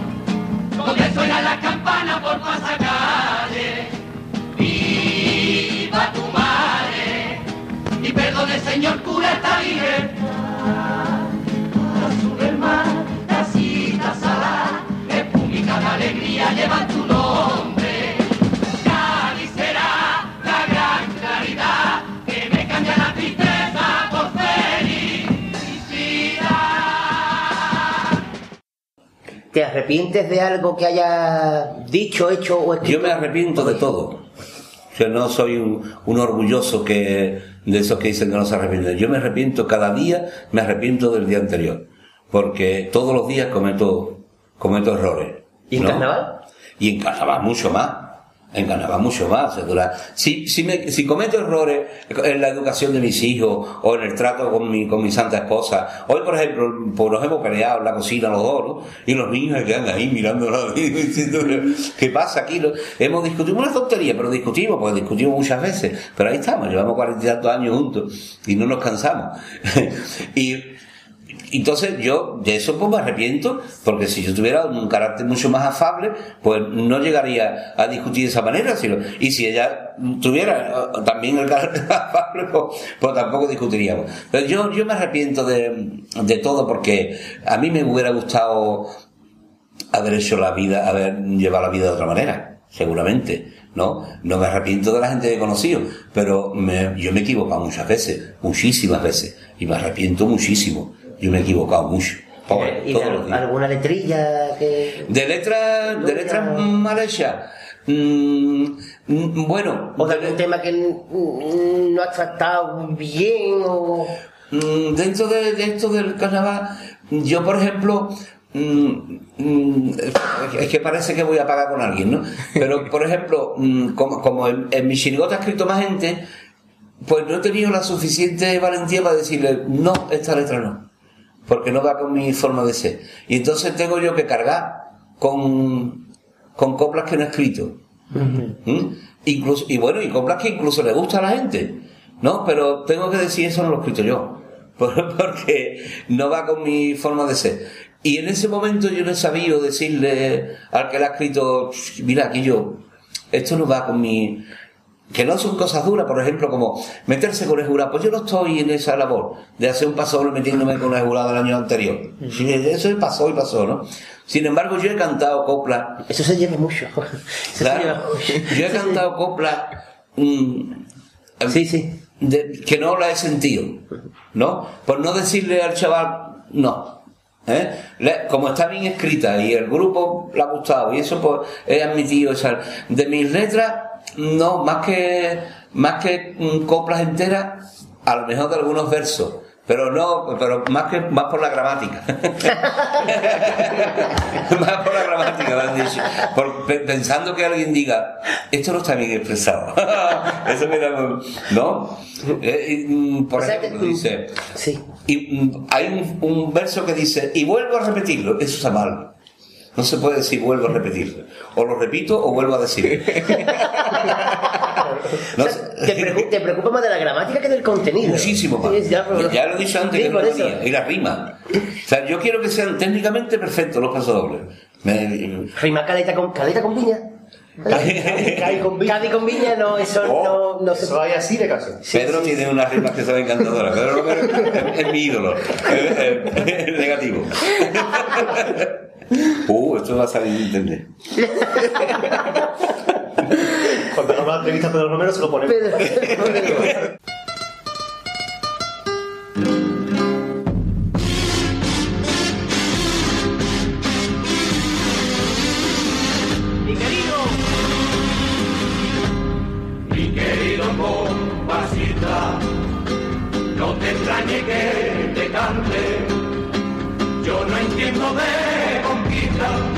S5: donde suena la campana por pasacalle. Señor cura esta libertad. Para sube el mar, casita salada, espumita de alegría llevan tu nombre. Cádiz será la gran claridad que me cambia la tristeza por felicidad.
S1: ¿Te arrepientes de algo que hayas dicho, hecho o escrito?
S4: Yo me arrepiento de todo. Yo no soy un, un orgulloso que de esos que dicen que no se arrepienten. Yo me arrepiento cada día, me arrepiento del día anterior. Porque todos los días cometo, cometo errores.
S1: ¿Y en
S4: ¿no?
S1: carnaval?
S4: Y en carnaval mucho más. Carnaval mucho más. si, si, si cometo errores en la educación de mis hijos o en el trato con mi, con mi santa esposa. Hoy, por ejemplo, pues nos hemos peleado en la cocina los dos, ¿no? Y los niños quedan ahí diciendo, ¿qué pasa aquí? Hemos discutido una tontería, pero discutimos, porque discutimos muchas veces. Pero ahí estamos, llevamos cuarenta y tantos años juntos y no nos cansamos. y entonces yo de eso pues me arrepiento, porque si yo tuviera un carácter mucho más afable, pues no llegaría a discutir de esa manera. Sino, y si ella tuviera eh, también el carácter afable, pues, pues tampoco discutiríamos. Pero yo, yo me arrepiento de, de todo porque a mí me hubiera gustado haber hecho la vida, haber llevado la vida de otra manera, seguramente. ¿no? No me arrepiento de la gente que he conocido, pero me- yo me he equivocado muchas veces, muchísimas veces, y me arrepiento muchísimo. Yo me he equivocado mucho. Todo-
S1: ¿Y de
S4: todos
S1: al-
S4: los días.
S1: alguna letrilla que...
S4: De letras, de letras mal hechas. Mm, mm, bueno,
S1: o de algún tema que no has tratado bien o...
S4: Mm, dentro de, de esto del carnaval, yo por ejemplo, mm, es que parece que voy a pagar con alguien, ¿no? Pero por ejemplo, como, como en, en mi chirigota ha escrito más gente, pues no he tenido la suficiente valentía para decirle, no, esta letra no, porque no va con mi forma de ser. Y entonces tengo yo que cargar con, con coplas que no he escrito. ¿Mm? Incluso, y bueno, y coplas que incluso le gusta a la gente, ¿no? Pero tengo que decir eso no lo he escrito yo, por- porque no va con mi forma de ser. Y en ese momento yo no he sabido decirle al que le ha escrito, mira, aquí yo, esto no va con mi... Que no son cosas duras, por ejemplo, como meterse con el jurado. Pues yo no estoy en esa labor de hacer un paso metiéndome con el jurado del año anterior. Sí, Eso pasó y pasó, ¿no? Sin embargo, yo he cantado coplas
S1: Eso se lleva mucho. Eso se
S4: Claro.
S1: lleva mucho.
S4: Yo he cantado coplas mm,
S1: Sí, sí.
S4: de- que no la he sentido, ¿no? Por no decirle al chaval, no. ¿eh? Como está bien escrita y el grupo le ha gustado y eso pues he admitido esa. De mis letras, no, más que, más que coplas enteras, a lo mejor de algunos versos. Pero no, pero más que más por la gramática. más por la gramática, dicho. Por- pe- pensando que alguien diga, esto no está bien expresado. Eso me da. ¿No? Eh, y, mm, por
S1: O sea que
S4: ejemplo, dice.
S1: Sí.
S4: Y mm, hay un, un verso que dice, y vuelvo a repetirlo, eso está mal. No se puede decir vuelvo a repetirlo. O lo repito o vuelvo a decir. No
S1: O sea, te, preocu- te preocupa más de la gramática que del contenido.
S4: Muchísimo más.
S1: Sí, ya, pero-
S4: Ya lo he dicho antes
S1: Sí,
S4: que
S1: por
S4: lo
S1: eso.
S4: Y la rima. O sea, yo quiero que sean técnicamente perfectos los pasodobles. Me-
S1: Rima caleta con, caleta con viña.
S2: Cádiz con viña.
S1: Cádiz con viña, no, eso
S4: Oh.
S1: no, no se
S2: Eso hay así de caso.
S4: Pedro tiene unas rimas que son encantadoras. Pedro Romero es, es mi ídolo. Es, es- es negativo. Uh, esto va a salir de internet.
S2: Cuando hagamos la entrevista a Pedro Romero se lo ponemos.
S1: Pedro-
S6: Mi querido,
S5: Mi querido compasita, no te extrañe que te cante. Yo no entiendo de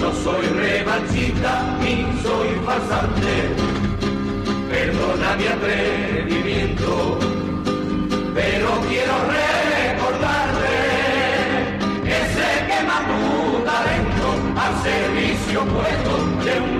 S5: no soy revanchista ni soy farsante. Perdona mi atrevimiento, pero quiero recordarte que sé que más tu talento al servicio puesto de un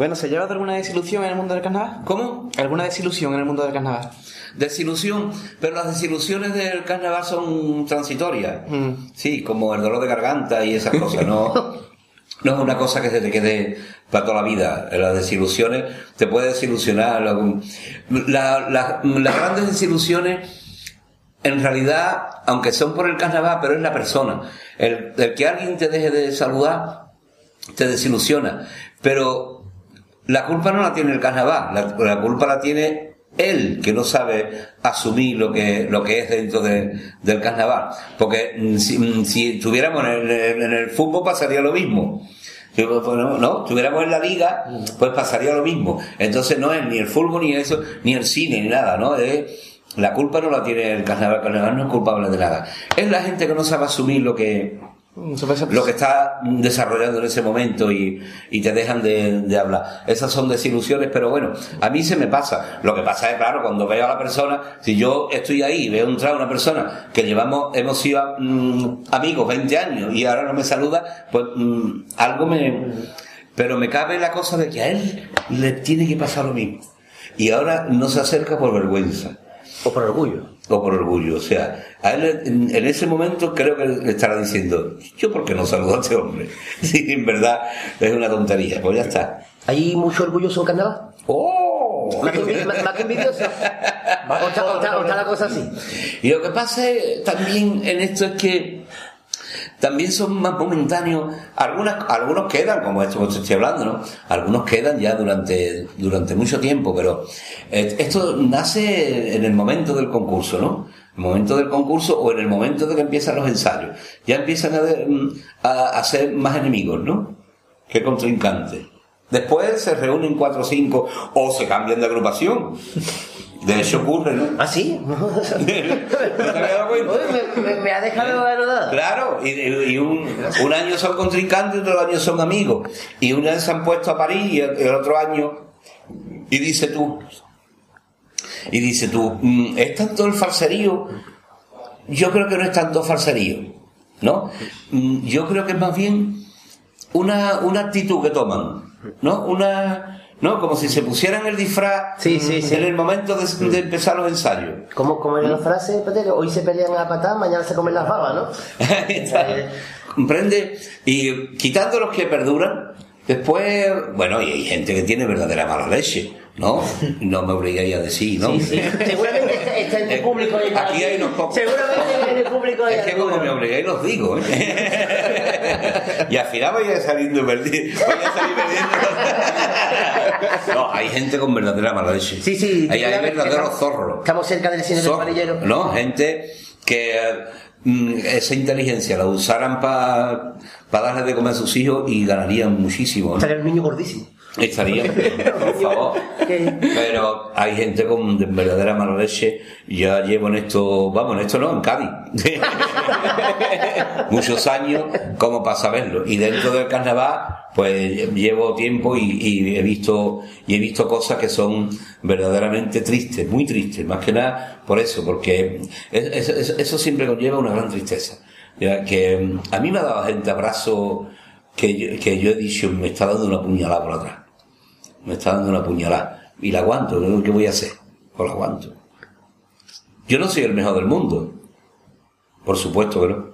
S3: Bueno, ¿se lleva de alguna desilusión en el mundo del carnaval?
S4: ¿Cómo?
S3: ¿Alguna desilusión en el mundo del carnaval?
S4: Desilusión, pero las desilusiones del carnaval son transitorias.
S3: Mm.
S4: Sí, como el dolor de garganta y esas cosas, no, no es una cosa que se te quede para toda la vida. Las desilusiones te puede desilusionar. lo- la- la- las grandes desilusiones, en realidad, aunque son por el carnaval, pero es la persona. El, el que alguien te deje de saludar, te desilusiona. Pero la culpa no la tiene el carnaval, la, la culpa la tiene él, que no sabe asumir lo que, lo que es dentro de- del carnaval. Porque mm, si, mm, si estuviéramos en el, fútbol pasaría lo mismo. Si, No, no, estuviéramos en la liga, pues pasaría lo mismo. Entonces no es ni el fútbol, ni eso, ni el cine, ni nada, ¿no? Es- la culpa no la tiene el carnaval, el carnaval no es culpable de nada. Es la gente que no sabe asumir lo que, Lo que está desarrollando en ese momento y, y te dejan de, de hablar. Esas son desilusiones, pero bueno, a mí se me pasa. Lo que pasa es, claro, cuando veo a la persona, si yo estoy ahí y veo entrar a una persona que llevamos, hemos sido mm, amigos 20 años y ahora no me saluda, pues mm, algo me... Pero me cabe la cosa de que a él le tiene que pasar lo mismo. Y ahora no se acerca por vergüenza
S1: O por orgullo.
S4: o por orgullo. O sea, a él en, en ese momento creo que le estará diciendo, ¿yo por qué no saludo a este hombre? Sí, en verdad es una tontería, pues ya está.
S1: ¿Hay mucho orgulloso en carnaval?
S4: ¡Oh!
S1: Más que, más envidioso. O está, o está- o está la cosa así.
S4: Y lo que pasa es, también en esto es que también son más momentáneos. Algunas, algunos quedan, como esto que estoy hablando, ¿no? Algunos quedan ya durante, durante mucho tiempo, pero eh, esto nace en el momento del concurso, ¿no? El momento del concurso o en el momento de que empiezan los ensayos. Ya empiezan a, a, a ser más enemigos, ¿no? Que contrincantes. Después se reúnen cuatro o cinco o se cambian de agrupación. De hecho ocurre, ¿no?
S1: ¿Ah, sí?
S4: ¿No te habías dado cuenta?
S1: Me, ha dejado anodado.
S4: Claro, y, y un, un año son contrincantes, otro año son amigos. Y un año se han puesto a París y el, otro año. Y dice tú, Y dice tú, ¿es tanto el falserío? Yo creo que no es tanto falserío, ¿no? Mm, Yo creo que es más bien una, una actitud que toman, ¿no? Una, ¿no? Como si se pusieran el disfraz
S1: Sí, sí, sí.
S4: en el momento de, de empezar los ensayos.
S1: ¿Cómo, cómo era la frase, Petero? Hoy se pelean a patar, mañana se comen las babas, ¿no?
S4: ¿Comprende? Y quitando los que perduran, después, bueno, y hay gente que tiene verdadera mala leche, ¿no? No me obligáis a decir, ¿no?
S1: Sí, sí. Seguramente está, está en el público.
S4: Aquí hay unos pocos.
S1: Seguramente en el público hay
S4: Es que como me obligáis los digo, ¿eh? y al final voy a salir perdiendo. Voy a salir perdiendo. no, hay gente con verdadera mala leche.
S1: Sí, sí.
S4: Hay, hay verdaderos
S1: estamos-
S4: zorros.
S1: Estamos cerca del cine del
S4: Zorro,
S1: parillero.
S4: No, gente que mm, esa inteligencia la usaran para darle de comer a sus hijos y ganarían muchísimo. ¿no?
S1: Estaría el niño gordísimo.
S4: Estarían, por favor. Pero hay gente con de verdadera mala leche. Ya llevo en esto, vamos, en esto no, en Cádiz. Muchos años como para saberlo. Y dentro del carnaval, pues llevo tiempo y, y he visto y he visto cosas que son verdaderamente tristes, muy tristes, más que nada por eso, porque es- es- es- eso siempre conlleva una gran tristeza. Ya que mm, a mí me ha dado gente abrazo que yo, que yo he dicho, me está dando una puñalada por atrás. Me está dando una puñalada. Y la aguanto. ¿qué voy a hacer? Pues la aguanto. Yo no soy el mejor del mundo. Por supuesto que no.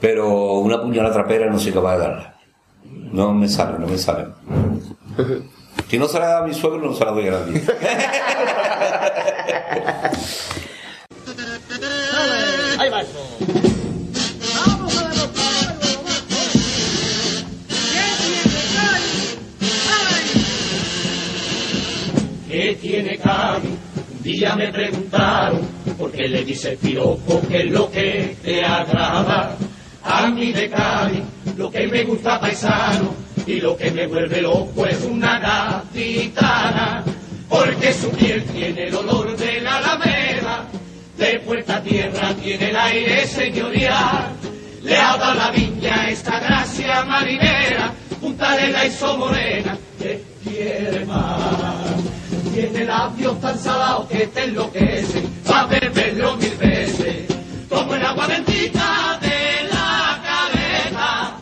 S4: Pero una puñalada trapera no soy capaz de darla. No me sale, no me sale. Si no se la da a mi suegro, no se la doy a nadie.
S5: Ahí va ¿Qué tiene Cari? Un día me preguntaron por qué le dice piropo, qué es lo que te agrada. A mí de Cari, lo que me gusta paisano y lo que me vuelve loco es una gatitana, porque su piel tiene el olor de la alameda, de puerta a tierra tiene el aire señorial, le ha dado la viña esta gracia marinera, punta de la morena, que quiere más. Tiene labios tan salados que te enloquecen, va a beberlo mil veces, como el agua bendita de la cabeza,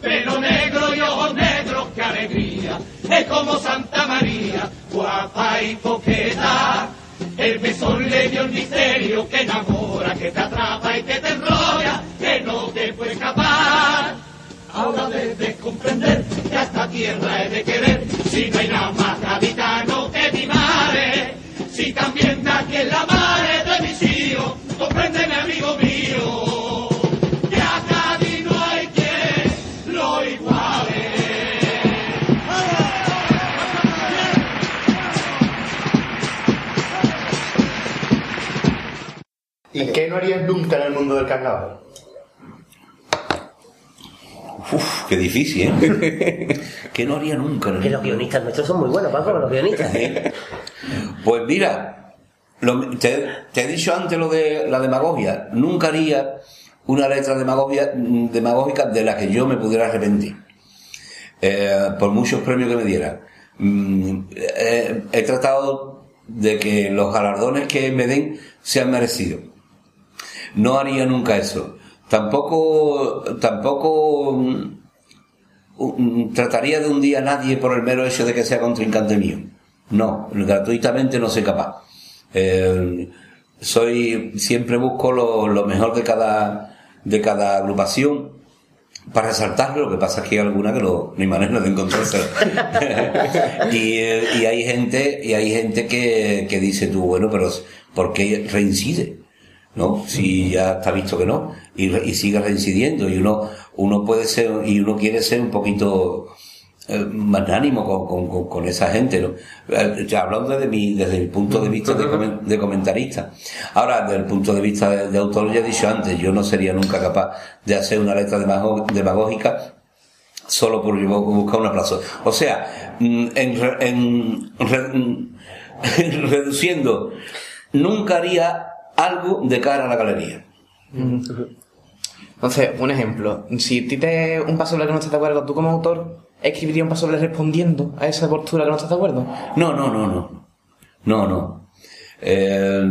S5: pelo negro y ojos negros, qué alegría, es como Santa María, guapa y coqueta. El besón le dio el misterio que enamora, que te atrapa y que te enrolla, que no te puede escapar. Ahora debes comprender que a esta tierra he de querer, si no hay nada más gaditano
S2: ¿Y qué no harías nunca en el mundo del carnaval?
S4: Uf, qué difícil, ¿eh? que no haría nunca. ¿no?
S1: Que los guionistas nuestros son muy buenos, Paco, los guionistas. ¿eh?
S4: Pues mira, lo- te, te he dicho antes lo de la demagogia. Nunca haría una letra demagogia, demagógica de la que yo me pudiera arrepentir. Eh, por muchos premios que me dieran. Mm, eh, he tratado de que los galardones que me den sean merecidos. No haría nunca eso. Tampoco, tampoco mm, mm, trataría de un día a nadie por el mero hecho de que sea contrincante mío. No, gratuitamente no soy capaz. Eh, soy, siempre busco lo, lo mejor de cada, de cada agrupación para resaltarlo, lo que pasa es que hay alguna que no, hay manera de encontrarse. y, eh, y hay gente, y hay gente que, que dice tú, bueno, pero ¿por qué reincide? ¿No? Si ya está visto que no, y, y sigue reincidiendo, y uno, uno puede ser, y uno quiere ser un poquito eh, magnánimo con, con, con, con esa gente, ¿no? Eh, ya hablando desde mi, desde mi punto de vista de, comen- de comentarista. Ahora, desde el punto de vista de, de autor, ya he dicho antes, yo no sería nunca capaz de hacer una letra demagógica solo por buscar un aplauso. O sea, mm, en, en mm, reduciendo, nunca haría algo de cara a la galería.
S3: Entonces, un ejemplo. Si a ti te un paso que no estás de acuerdo, tú como autor escribirías un paso respondiendo a esa postura que no estás de acuerdo.
S4: No, no, no, no. No, no. Eh,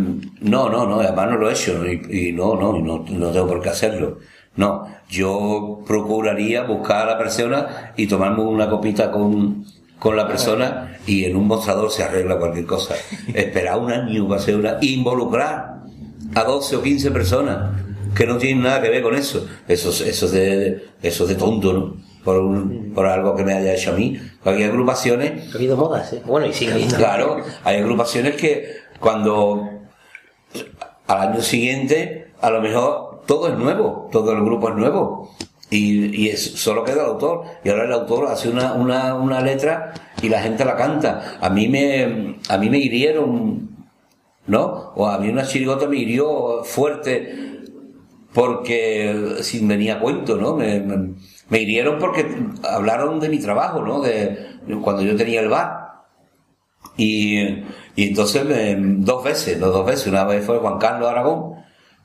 S4: no, no, no, además no lo he hecho y, y no, no, y no, no tengo por qué hacerlo. No, yo procuraría buscar a la persona y tomarme una copita con, con la persona y en un mostrador se arregla cualquier cosa. Esperar un año para hacer una... Involucrar a 12 o 15 personas que no tienen nada que ver con eso. Eso, es- eso, es, de, eso es de tonto, ¿no? Por, un- por algo que me haya hecho a mí. Porque hay agrupaciones
S1: Ha habido modas, ¿eh? Bueno, y sigue habiendo.
S4: Claro, hay agrupaciones que cuando al año siguiente, a lo mejor todo es nuevo, todo el grupo es nuevo. Y, y es- solo queda el autor. Y ahora el autor hace una, una, una letra y la gente la canta. A mí me, a mí me hirieron, ¿no? O a mí una chirigota me hirió fuerte porque sin venía a cuento, ¿no? Me, me, me hirieron porque hablaron de mi trabajo, ¿no? De cuando yo tenía el bar. Y, y entonces me- dos veces, no dos veces, una vez fue Juan Carlos Aragón,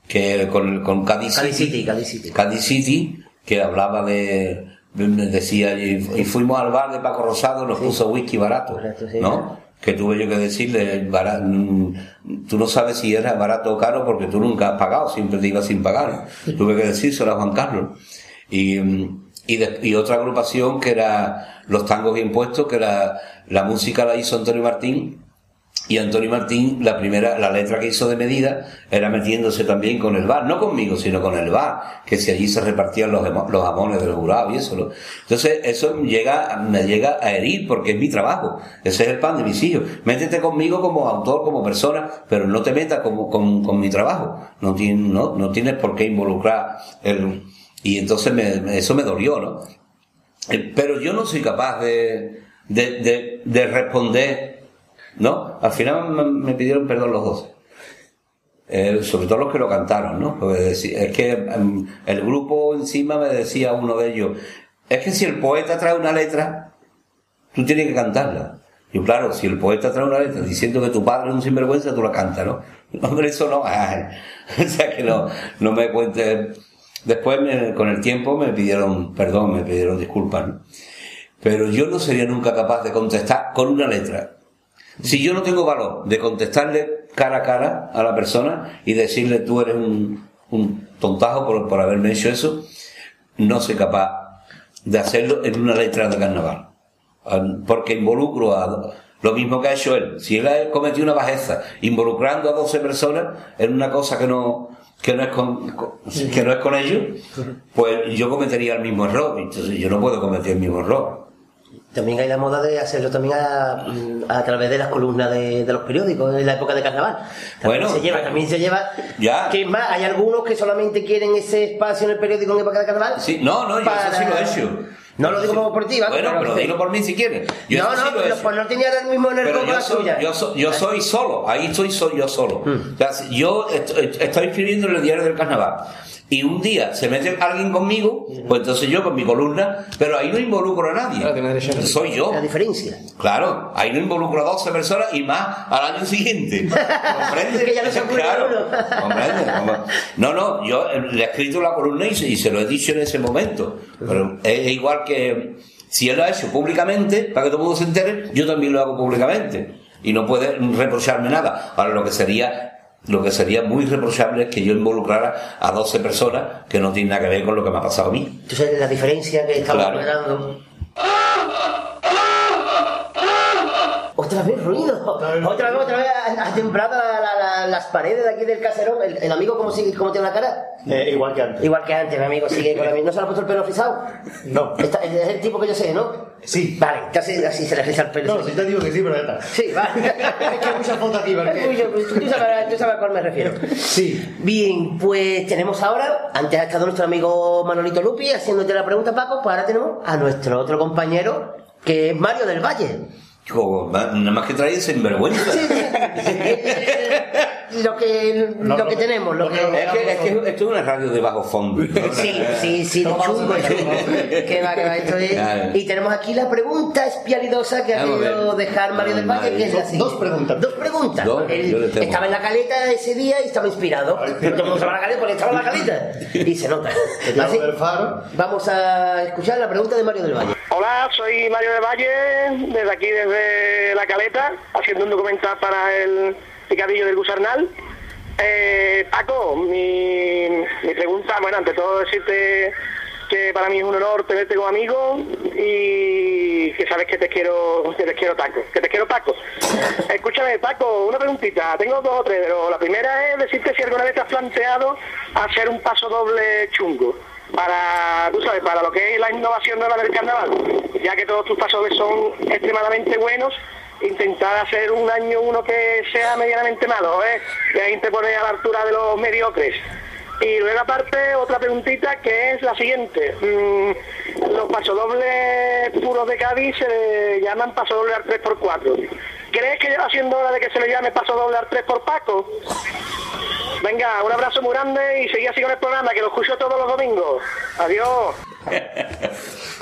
S4: que con, con Cádiz
S1: Cádiz
S4: City,
S1: City, Cádiz City.
S4: Cádiz City, que hablaba de, me decía, y, fuimos al bar de Paco Rosado, nos puso whisky
S1: barato, sí.
S4: ¿no? Que tuve yo que decirle, bara- mm, tú no sabes si era barato o caro porque tú nunca has pagado, siempre te ibas sin pagar. Tuve que decírselo a Juan Carlos. Y, mm, y, de- y otra agrupación que era Los Tangos Bien Puestos, que era la música la hizo Antonio Martín, y Antonio Martín, la primera, la letra que hizo de medida era metiéndose también con el bar, no conmigo, sino con el bar, que si allí se repartían los, los jamones del jurado y eso, ¿no? Entonces, eso llega, me llega a herir porque es mi trabajo. Ese es el pan de mis hijos. Métete conmigo como autor, como persona, pero no te metas como, con, con mi trabajo. No, tien- no, no tienes por qué involucrar el, y entonces me- eso me dolió, ¿no? Eh, Pero yo no soy capaz de, de, de, de responder, ¿no? Al final me, pidieron perdón los dos. Eh, sobre todo los que lo cantaron, ¿no? Es que em, el grupo encima me decía uno de ellos, es que si el poeta trae una letra, tú tienes que cantarla. Y claro, si el poeta trae una letra diciendo que tu padre es un sinvergüenza, tú la cantas, ¿no? Hombre, eso no. o sea que no, no me cuentes. Después, con el tiempo, me pidieron perdón, me pidieron disculpas, ¿no? Pero yo no sería nunca capaz de contestar con una letra. Si yo no tengo valor de contestarle cara a cara a la persona y decirle tú eres un, un tontajo por, por haberme hecho eso, no soy capaz de hacerlo en una letra de carnaval. Porque involucro a lo mismo que ha hecho él. Si él ha cometido una bajeza involucrando a 12 personas en una cosa que no, que no es con- que no es con ellos, pues yo cometería el mismo error. Entonces yo no puedo cometer el mismo error.
S1: También hay la moda de hacerlo también a, a través de las columnas de, de los periódicos en la época de carnaval. También
S4: Bueno,
S1: se lleva, también se lleva.
S4: Ya.
S1: Que más, hay algunos que solamente quieren ese espacio en el periódico en época de carnaval.
S4: Sí, no, no, yo eso sí lo he hecho.
S1: No lo digo por ti, ¿vale?
S4: Bueno,
S1: Pero-
S4: pero dilo por mí si quieres. Yo
S1: no,
S4: sí
S1: no, pero pues no tenía el mismo en el
S4: yo
S1: la
S4: soy,
S1: suya.
S4: yo, soy, yo soy solo, ahí estoy soy yo solo.
S1: Hmm.
S4: O sea, si yo est- est- estoy escribiendo en el diario del carnaval y un día se mete alguien conmigo, pues entonces yo con mi columna, pero ahí no involucro a nadie.
S3: Claro,
S4: Soy yo.
S1: La diferencia.
S4: Claro, ahí no involucro a 12 personas y más al año siguiente. ¿Comprendes?
S1: Que ya no se
S4: claro. ¿Comprendes? No, no, yo le he escrito la columna y se, y se lo he dicho en ese momento. Pero es, es igual que si él lo ha hecho públicamente, para que todo el mundo se entere, yo también lo hago públicamente. Y no puede reprocharme nada. Ahora, lo que sería. Lo que sería muy reprochable es que yo involucrara a 12 personas que no tienen nada que ver con lo que me ha pasado a mí.
S1: Entonces la diferencia que estamos
S4: Claro.
S1: Otra vez ruido, otra vez, otra vez ha, ha temblado la- la- la- las paredes de aquí del caserón. El, el amigo cómo sigue, cómo tiene la cara.
S2: Eh, igual que antes.
S1: Igual que antes, mi amigo sigue con la misma. ¿No se le ha puesto el pelo frisado?
S2: No.
S1: Está- es el tipo que yo sé, ¿no?
S2: Sí.
S1: Vale, entonces así se le frisa el pelo.
S2: No, si te digo que sí, pero ya está.
S1: Sí, vale.
S2: Es que hay muchas fotos aquí, ¿verdad?
S1: Es mucho, pues, tú, sabes, tú sabes a cuál me refiero.
S2: Sí.
S1: Bien, pues tenemos ahora, antes ha estado nuestro amigo Manolito Lupi haciéndote la pregunta, Paco, pues ahora tenemos a nuestro otro compañero, que es Mario del Valle.
S4: Como, nada más que trae sinvergüenza.
S1: Sí, sí. lo que,
S2: No,
S1: lo
S2: no,
S1: que tenemos, lo
S2: no,
S1: que...
S2: no,
S4: Es que, es que esto es una radio de bajo fondo. ¿no?
S1: Sí, sí, sí,
S2: No,
S1: chungo. Que va, que va, esto es-
S4: Claro.
S1: Y tenemos aquí la pregunta espialidosa que ha querido dejar Mario del Valle, que es la siguiente.
S2: Dos preguntas.
S1: Dos preguntas.
S4: Dos,
S1: Él estaba en la caleta ese día y estaba inspirado. Todo el mundo se va a la caleta porque estaba en la caleta. Y se nota. Así,
S2: del
S1: vamos a escuchar la pregunta de Mario del Valle.
S8: Hola, soy Mario de Valle, desde aquí, desde La Caleta, haciendo un documental para el Picadillo del Gusarnal. Eh, Paco, mi, mi pregunta, bueno, ante todo decirte que para mí es un honor tenerte como amigo y que sabes que te quiero, que te quiero Paco, que te quiero Paco. Escúchame, Paco, una preguntita, tengo dos o tres, pero la primera es decirte si alguna vez te has planteado hacer un paso doble chungo para, tú sabes, para lo que es la innovación nueva del carnaval, ya que todos tus pasos son extremadamente buenos intentar hacer un año uno que sea medianamente malo, ¿eh? Y ahí te pone a la altura de los mediocres. Y luego aparte otra preguntita que es la siguiente. Mm, los pasodobles puros de Cádiz se le llaman pasodoble al 3x4. ¿Crees que lleva siendo hora de que se le llame pasodoble al 3 por Paco? Venga, un abrazo muy grande y seguí así con el programa, que lo escucho todos los domingos. Adiós.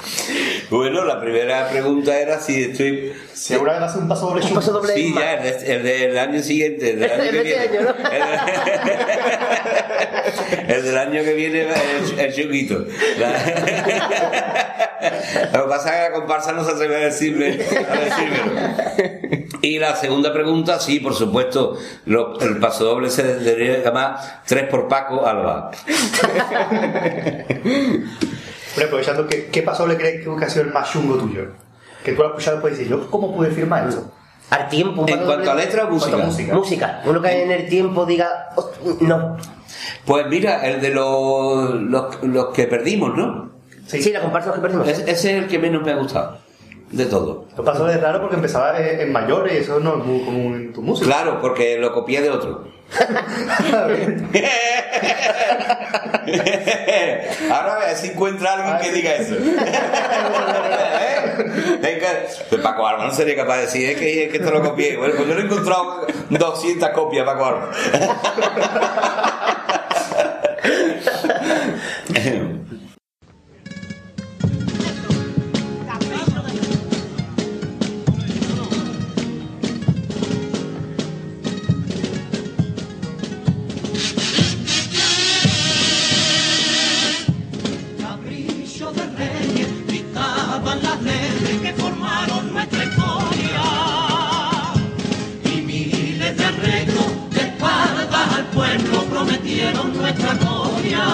S4: Bueno, la primera pregunta era si estoy.
S2: Si vez hace un paso doble
S1: Un paso doble
S4: Sí, ya, el, de- el del año siguiente, el del año que viene.
S1: este año,
S4: El del año que viene, el, el chunguito. La- Lo que pasa es que la comparsa no se atreve a decirme, a decírmelo. Y la segunda pregunta, sí, por supuesto, lo- el paso doble se debería llamar 3 por Paco Alba.
S2: Pero aprovechando, ¿qué, qué paso doble crees que ha sido el más chungo tuyo? Que tú lo has escuchado y puedes decir, ¿yo cómo pude firmar eso?
S1: Al tiempo.
S4: En cuanto a letra o música.
S2: música.
S1: Música. Uno que en el tiempo diga, "Host- no.
S4: Pues mira, el de los, los, los que perdimos, ¿no?
S1: Sí, la comparsa los que perdimos.
S4: Es- ese es el que menos me ha gustado. De todo.
S2: Pasos dobles es raro porque empezaba en, mayores y eso no es muy común en tu música.
S4: Claro, porque lo copié de otro. Ahora a ver si encuentra alguien que diga eso. ¿Eh? Paco Arma no sería capaz de decir, es que, es que esto lo copié. Bueno, pues yo no he encontrado 200 copias, Paco Arma.
S5: Nuestra gloria.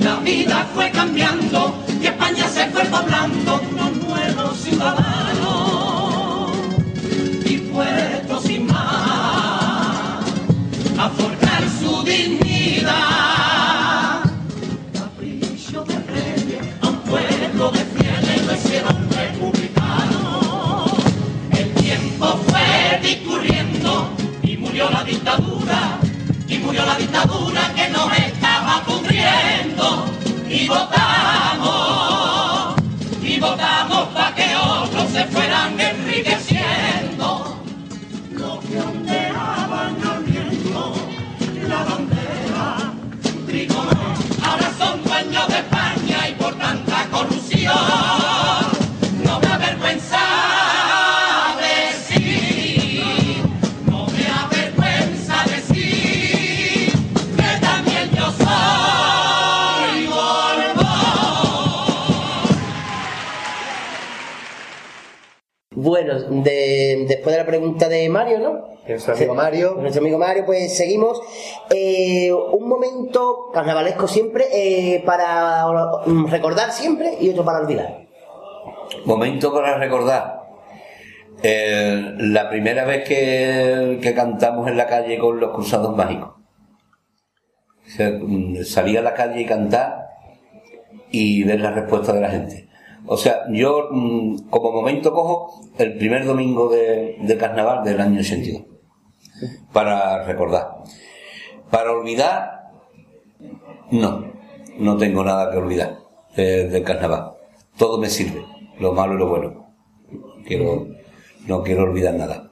S5: La vida fue cambiando y España se fue poblando unos nuevos ciudadanos. Y puestos sin más a forjar su dignidad capricho de reyes, a un pueblo de fieles lo hicieron republicano. El tiempo fue discurriendo y murió la dictadura, murió la dictadura que nos estaba pudriendo. Y votamos, y votamos para que otros se fueran enriqueciendo.
S1: Después de la pregunta de Mario, ¿no?
S2: Nuestro amigo Mario.
S1: Nuestro amigo Mario, pues seguimos. Eh, un momento carnavalesco siempre eh, para recordar siempre y otro para olvidar.
S4: Momento para recordar. Eh, la primera vez que, que cantamos en la calle con los cruzados mágicos. O sea, mm, salir a la calle y cantar y ver la respuesta de la gente. O sea, yo mm, como momento cojo el primer domingo de, de carnaval del año 82. Para recordar. Para olvidar, no. No tengo nada que olvidar del carnaval. Todo me sirve, lo malo y lo bueno. Quiero, no quiero olvidar nada.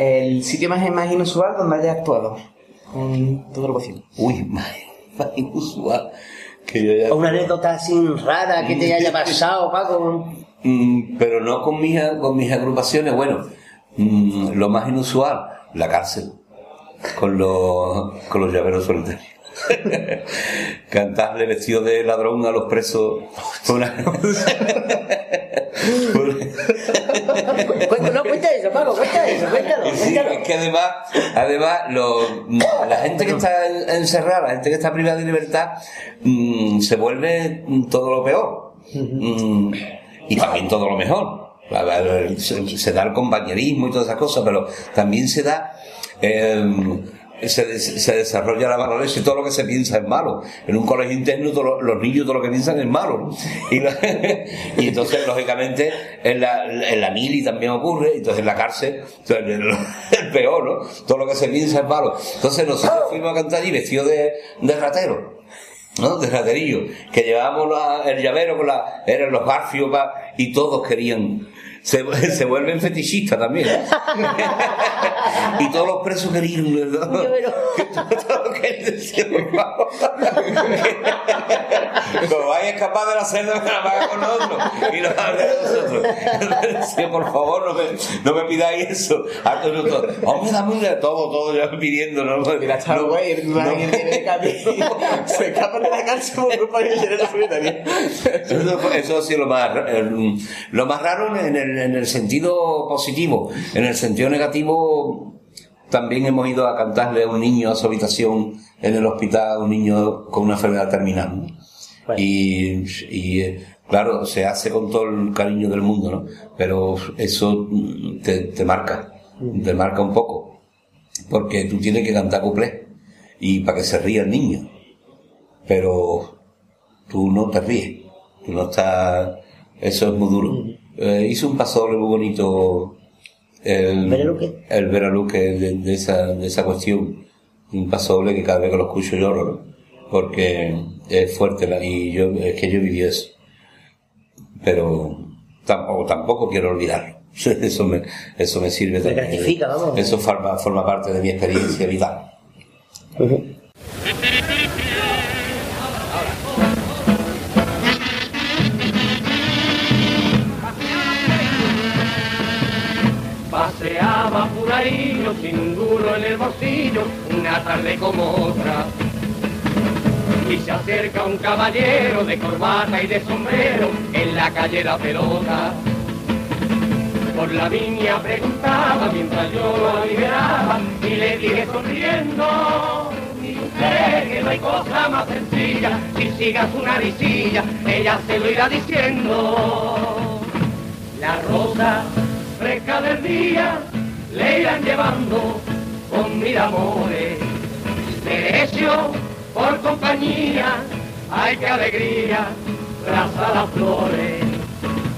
S9: El
S3: sitio más, más inusual donde haya actuado con tu agrupación.
S4: Uy, más, más inusual. Que yo ya-
S1: O una anécdota así rara que te haya pasado, Paco.
S4: Mm, pero no con mis, con mis agrupaciones. Bueno, mm, lo más inusual, la cárcel. Con los, con los llaveros solitarios. Cantarle vestido de ladrón a los presos. una-
S1: no, cuenta eso, Paco, cuenta eso, cuéntalo,
S4: Sí,
S1: cuéntalo.
S4: es que además, además lo- la gente que está en- encerrada, la gente que está privada de libertad, mm, se vuelve todo lo peor. Mm, y también todo lo mejor. Se da el compañerismo y todas esas cosas, pero también se da... eh, se, se desarrolla la valores y todo lo que se piensa es malo. En un colegio interno los- niños todo lo que piensan es malo. Y, y entonces, lógicamente, en la, en la mili también ocurre, entonces en la cárcel, el peor, ¿no? Todo lo que se piensa es malo. Entonces nosotros fuimos a cantar allí vestidos de, de ratero. ¿no? De raterillo, que llevábamos la- el llavero con la, eran los garfios pa- y todos querían, se, se vuelven fetichistas también. ¿eh? y todos los presos querían, ¿verdad? Por favor. Como vais a escapar de la celda, me la paga con nosotros. Y nos habla de nosotros. Por favor, no me, no me pidáis eso. A todos nosotros, Hombre, dame una, todo, todo ya pidiendo, ¿no?
S3: Mira, está el güey,
S4: no.
S3: de camino, se escapan de la cárcel por culpa del llavero solitario.
S4: Eso, fue- eso ha sido lo más, el- lo más raro en el, en el sentido positivo. En el sentido negativo, también hemos ido a cantarle a un niño a su habitación en el hospital, a un niño con una enfermedad terminal. ¿no? Y, y, eh, claro, se hace con todo el cariño del mundo, ¿no? Pero eso mm, te, te marca, te marca un poco. Porque tú tienes que cantar cuplé y para que se ría el niño. Pero tú no te ríes, tú no estás, eso es muy duro. Eh, hizo un pasoble muy bonito el
S1: ¿Veraluque?
S4: el Veraluque de, de esa, de esa cuestión, un pasoble que cada vez que lo escucho lloro, ¿no? porque es fuerte la- y yo es que yo viví eso, pero tampoco, tampoco quiero olvidarlo. Eso me, eso me sirve
S1: Te
S4: también.
S1: gratifica, vamos.
S4: Eso forma, forma parte de mi experiencia vital.
S6: Sin duro en el bolsillo, una tarde como otra. Y se acerca un caballero de corbata y de sombrero en la calle La Pelota. Por la viña preguntaba mientras yo lo liberaba y le dije sonriendo. "Mire usted que no hay cosa más sencilla, si siga su naricilla, ella se lo irá diciendo. La rosa fresca del día le irán llevando con mil amores. Derecho por compañía, ay qué alegría, traza las flores.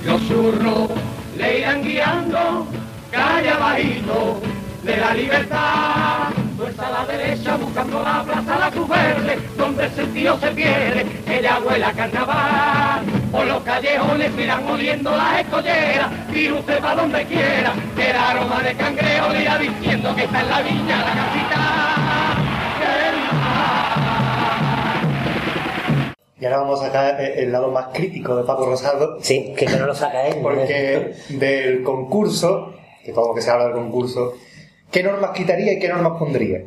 S6: Los churros le irán guiando, calle abajito de la libertad. Pues a la derecha buscando la plaza La Cruz Verde, donde el sentido se pierde, ella huele carnaval. Por los callejones irán oliendo las escolleras, y usted va donde quiera, que el aroma de cangreo le irá diciendo que está en la viña la casita.
S2: Y ahora vamos a sacar el- el lado más crítico de Paco Rosado.
S1: Sí, que no lo saca él.
S2: Porque del concurso, que todo lo que se habla del concurso, ¿qué normas quitaría y qué normas pondría?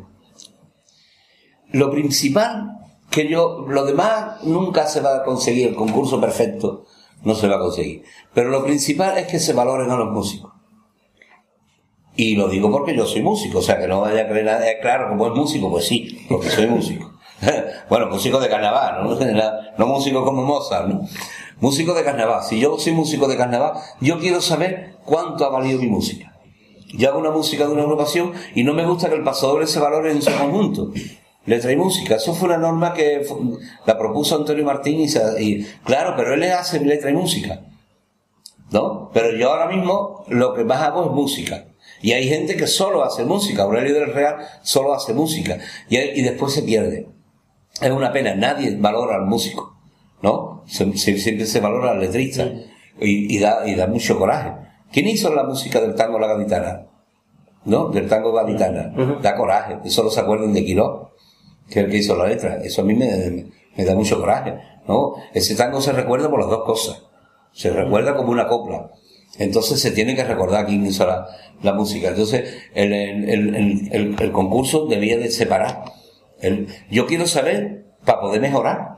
S4: lo principal que yo, lo demás nunca se va a conseguir, el concurso perfecto no se va a conseguir. Pero lo principal es que se valoren a los músicos. Y lo digo porque yo soy músico, o sea que no vaya a creer nada. Eh, Claro, como es músico, pues sí, porque soy músico. bueno, músico de carnaval, ¿no? No músico como Mozart, ¿no? Músico de carnaval. Si yo soy músico de carnaval, yo quiero saber cuánto ha valido mi música. Yo hago una música de una agrupación y no me gusta que el pasador se valore en su conjunto. Letra y música. Eso fue una norma que la propuso Antonio Martín y, se- y- claro, pero él le hace letra y música. ¿No? Pero yo ahora mismo lo que más hago es música. Y hay gente que solo hace música. Aurelio del Real solo hace música. Y, y después se pierde. Es una pena. Nadie valora al músico. ¿No? Se- se- siempre se valora al letrista. Y, y da, y da mucho coraje. ¿Quién hizo la música del tango La Gaditana? ¿No? Del tango Gaditana. Da coraje. Y solo se acuerdan de Quiró, que es el que hizo la letra. Eso a mí me, me da mucho coraje. ¿No? Ese tango se recuerda por las dos cosas. Se recuerda como una copla. Entonces se tiene que recordar quién hizo la, la música. Entonces el, el, el, el- concurso debía de separar. Yo quiero saber para poder mejorar.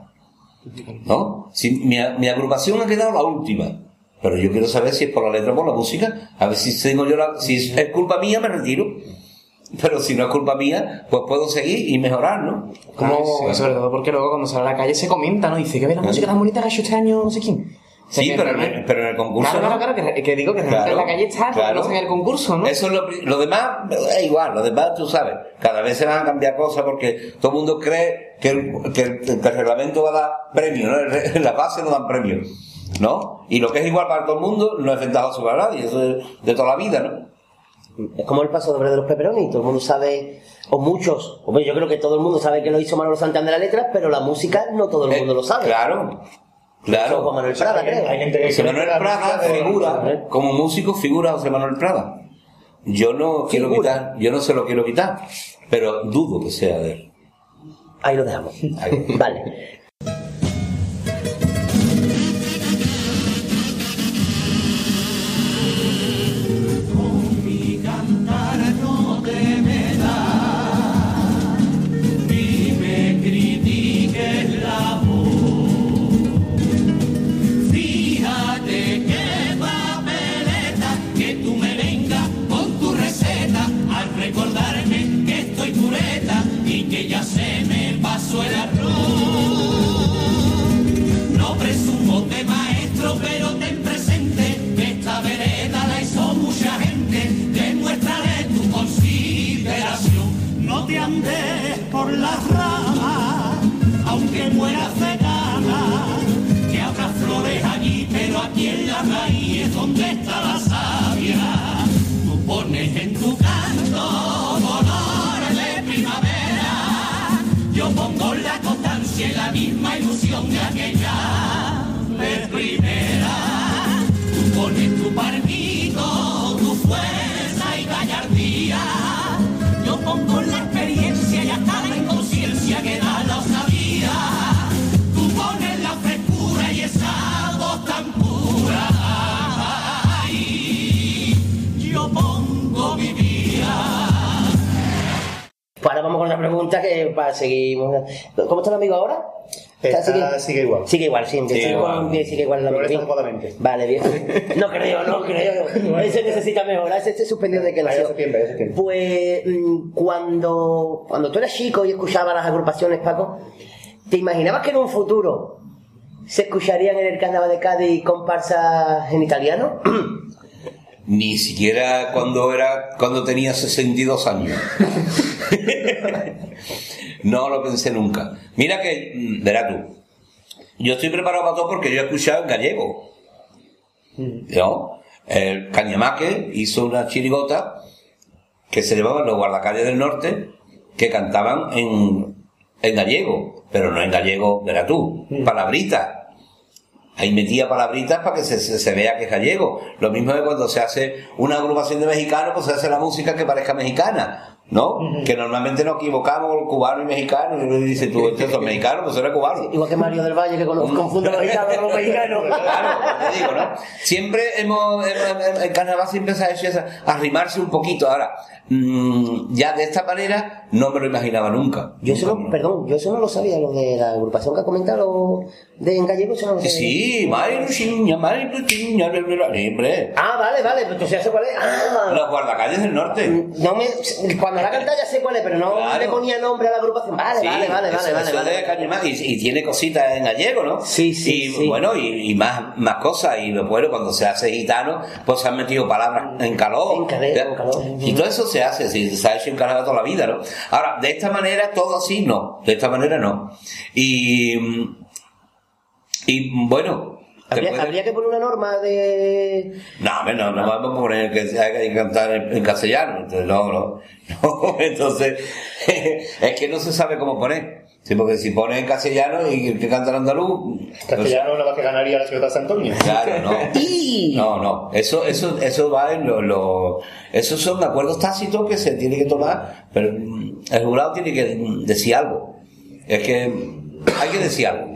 S4: ¿No? Si mi, mi agrupación ha quedado la última. Pero yo quiero saber si es por la letra o por la música. A ver si tengo yo la, si es culpa mía, me retiro. Pero si no es culpa mía, pues puedo seguir y mejorar, ¿no?
S3: Como, sobre todo porque luego cuando sale a la calle se comenta, ¿no? Dice que ve la música tan bonita que ha hecho este año no sé quién. O sea,
S4: Sí, pero en, el, pero en el concurso.
S3: Claro,
S4: no.
S3: claro, claro, que, que digo que
S4: Claro,
S3: en la calle está,
S4: claro.
S3: en el concurso, ¿no?
S4: Eso es lo, lo demás, es igual, lo demás tú sabes, cada vez se van a cambiar cosas porque todo el mundo cree que el, que el- que el reglamento va a dar premio, ¿no? En la base no dan premio, ¿no? Y lo que es igual para todo el mundo no es ventajoso para nadie, eso es de toda la vida, ¿no?
S1: Es como el paso doble de los peperoni, todo el mundo sabe, o muchos, hombre, yo creo que todo el mundo sabe que lo hizo Manolo Santana de las letras, pero la música no todo el mundo lo sabe.
S4: Eh, Claro, claro.
S1: Juan Manuel Prada, creo.
S2: Hay gente que
S4: José Manuel
S2: la
S4: Prada
S2: de-
S4: figura, como músico figura José Manuel Prada. Yo no quiero quitar, yo no se lo quiero quitar, pero dudo que sea de él.
S1: Ahí lo dejamos.
S4: Ahí.
S1: Vale. Pues ahora vamos con la pregunta que para seguir. ¿Cómo está el amigo ahora?
S2: Está- sigue igual.
S1: Sigue igual, sí.
S4: Sigue
S1: sigue,
S4: igual.
S1: sigue igual
S2: adecuadamente.
S1: Vale, bien. No creo, no creo. Ese necesita mejorar, ese se suspendió de que
S2: tiempo.
S1: Pues mm, cuando, cuando tú eras chico y escuchabas las agrupaciones, Paco, ¿te imaginabas que en un futuro se escucharían en el carnaval de Cádiz comparsas en italiano?
S4: Ni siquiera cuando era cuando tenía 62 años. no lo pensé nunca. Mira que, mm, verás tú, yo estoy preparado para todo porque yo he escuchado en gallego. ¿No? El Cañamaque hizo una chirigota que se llamaban los guardacalles del norte que cantaban en, en gallego, pero no en gallego, verás tú, palabritas. Ahí metía palabritas para que se, se- se vea que es gallego. Lo mismo que cuando se hace una agrupación de mexicanos, pues se hace la música que parezca mexicana, ¿no? Que normalmente nos equivocamos con cubano y mexicano. Y uno dice, tú, estos son mexicanos, pues eres cubano.
S1: Igual que Mario del Valle, que con- confunde a los gitanos con los mexicanos.
S4: Claro, te digo, ¿no? Siempre hemos, hemos- hemos- en carnaval siempre se ha hecho esa, arrimarse un poquito. Ahora, mm, ya de esta manera, no me lo imaginaba nunca.
S1: Yo eso
S4: Nunca
S1: no,
S4: me-
S1: perdón, yo eso no lo sabía, lo de la agrupación que ha comentado de en gallego, eso no lo sabía.
S4: Sí, Mariluchiña, Mariluchiña, hombre.
S1: Ah, vale, vale, pues entonces ya sé cuál es. Ah,
S4: Los guardacalles del norte.
S1: no me, cuando la canta ya sé cuál es, pero no
S4: Claro.
S1: le ponía nombre a la agrupación. Vale,
S4: Sí,
S1: vale, vale,
S4: eso-
S1: vale, vale,
S4: eso
S1: vale.
S4: Cañemán, y, y tiene cositas en gallego, ¿no?
S1: Sí, sí,
S4: Y
S1: sí.
S4: bueno, y, y más, más cosas. Y bueno, cuando se hace gitano, pues se han metido palabras en calor.
S1: En calor, en calor.
S4: Y todo eso se hace, sí, se ha hecho en calor toda la vida, ¿no? Ahora, de esta manera, todo así, no. De esta manera, no. Y. Y bueno.
S1: Habría,
S4: puede-
S1: habría que poner una norma de.
S4: No, no, no vamos a poner que hay que cantar en, en castellano. Entonces, no, no. no, Entonces, es que no se sabe cómo poner. Sí, porque si pones en castellano y que canta en andaluz.
S2: Castellano nada más que ganaría la ciudad de San Antonio.
S4: claro, no. No, no. Eso, eso, eso va en lo, lo- Esos son acuerdos tácitos que se tiene que tomar, pero mm, el jurado tiene que mm, decir algo. Es que hay que decir algo.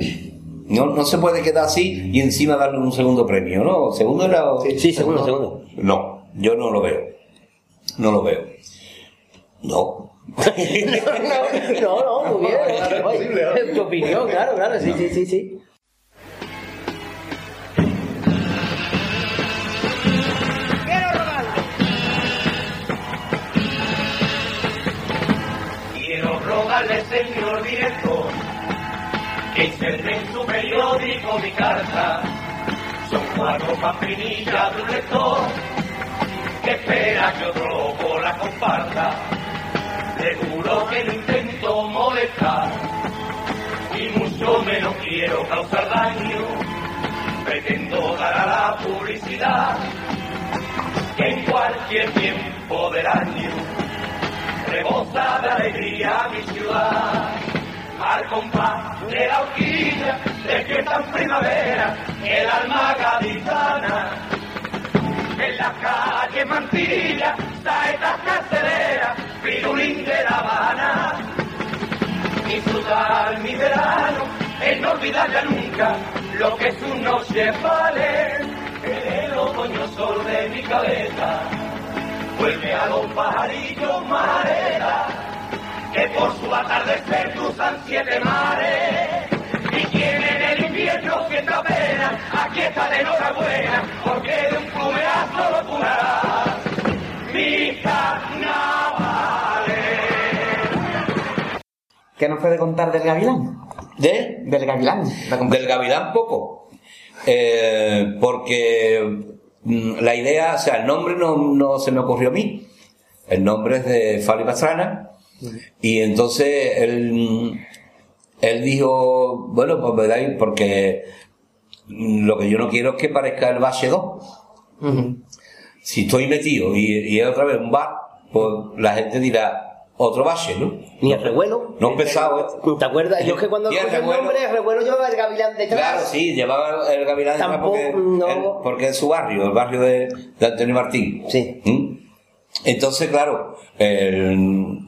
S4: No, no se puede quedar así y encima darle un segundo premio, ¿no? Segundo era.
S1: Sí, segundo, segundo.
S4: No, yo no lo veo. No lo veo. No.
S1: No, no, no, muy bien.
S2: No, no es posible,
S1: tu opinión, claro, claro, sí, sí, sí, sí.
S5: Quiero rogarle, señor director, que inserten en su periódico mi carta. Son cuatro papinillas de un lector que espera que otro loco la comparta. Seguro que no intento molestar y mucho menos quiero causar daño. Pretendo dar a la publicidad que en cualquier tiempo del año rebosa de alegría mi ciudad. Al compás de la horquilla de que tan primavera, el alma gaditana. En las calles Mantilla, saetas carceleras, pirulín de La Habana. Disfrutar mi verano, en no olvidar ya nunca lo que su noche vale. El otoño sol de mi cabeza vuelve a los pajarillos marea, que por su atardecer cruzan siete mares. Y quien en el invierno sienta pena, aquí está de enhorabuena, porque de un plumeazo lo curará.
S3: ¿Qué nos puede contar del gavilán?
S4: ¿De?
S3: Del gavilán.
S4: Del gavilán poco. Eh, porque mm, la idea, o sea, el nombre no, no se me ocurrió a mí. El nombre es de Fali Pastrana. Y entonces él, mm, él dijo, bueno, pues me dais, porque lo que yo no quiero es que parezca el Valle 2. Si estoy metido y, y es otra vez un bar, pues la gente dirá, otro Valle, ¿no?
S1: Ni el revuelo.
S4: No pesado, ¿eh?
S1: ¿Te acuerdas? Yo es que cuando
S4: el
S1: el nombre, el revuelo llevaba el gavilán detrás.
S4: Claro, sí, llevaba el gavilán detrás
S1: Tampoco,
S4: porque,
S1: no.
S4: porque es su barrio, el barrio de, de Antonio Martín.
S1: Sí.
S4: ¿Mm? Entonces, claro, el-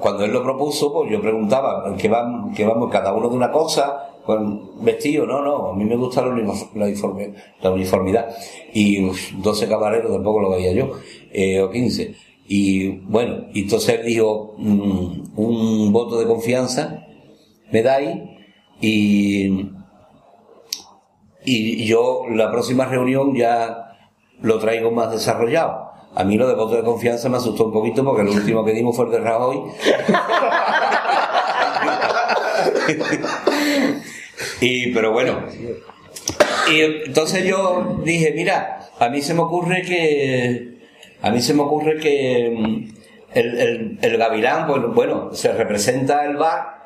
S4: cuando él lo propuso, pues yo preguntaba que, van, que vamos cada uno de una cosa, con vestido, no, no, a mí me gusta la uniforme- la uniformidad. Y uf, 12 caballeros tampoco lo veía yo, eh, o 15. Y bueno, entonces él dijo, mm, un voto de confianza, me dais, y y yo la próxima reunión ya lo traigo más desarrollado. A mí lo de voto de confianza me asustó un poquito porque lo último que dimos fue el de Rajoy. y, pero bueno. Y entonces yo dije, mira, a mí se me ocurre que, a mí se me ocurre que mm, el, el, el gavilán, pues bueno, se representa el bar,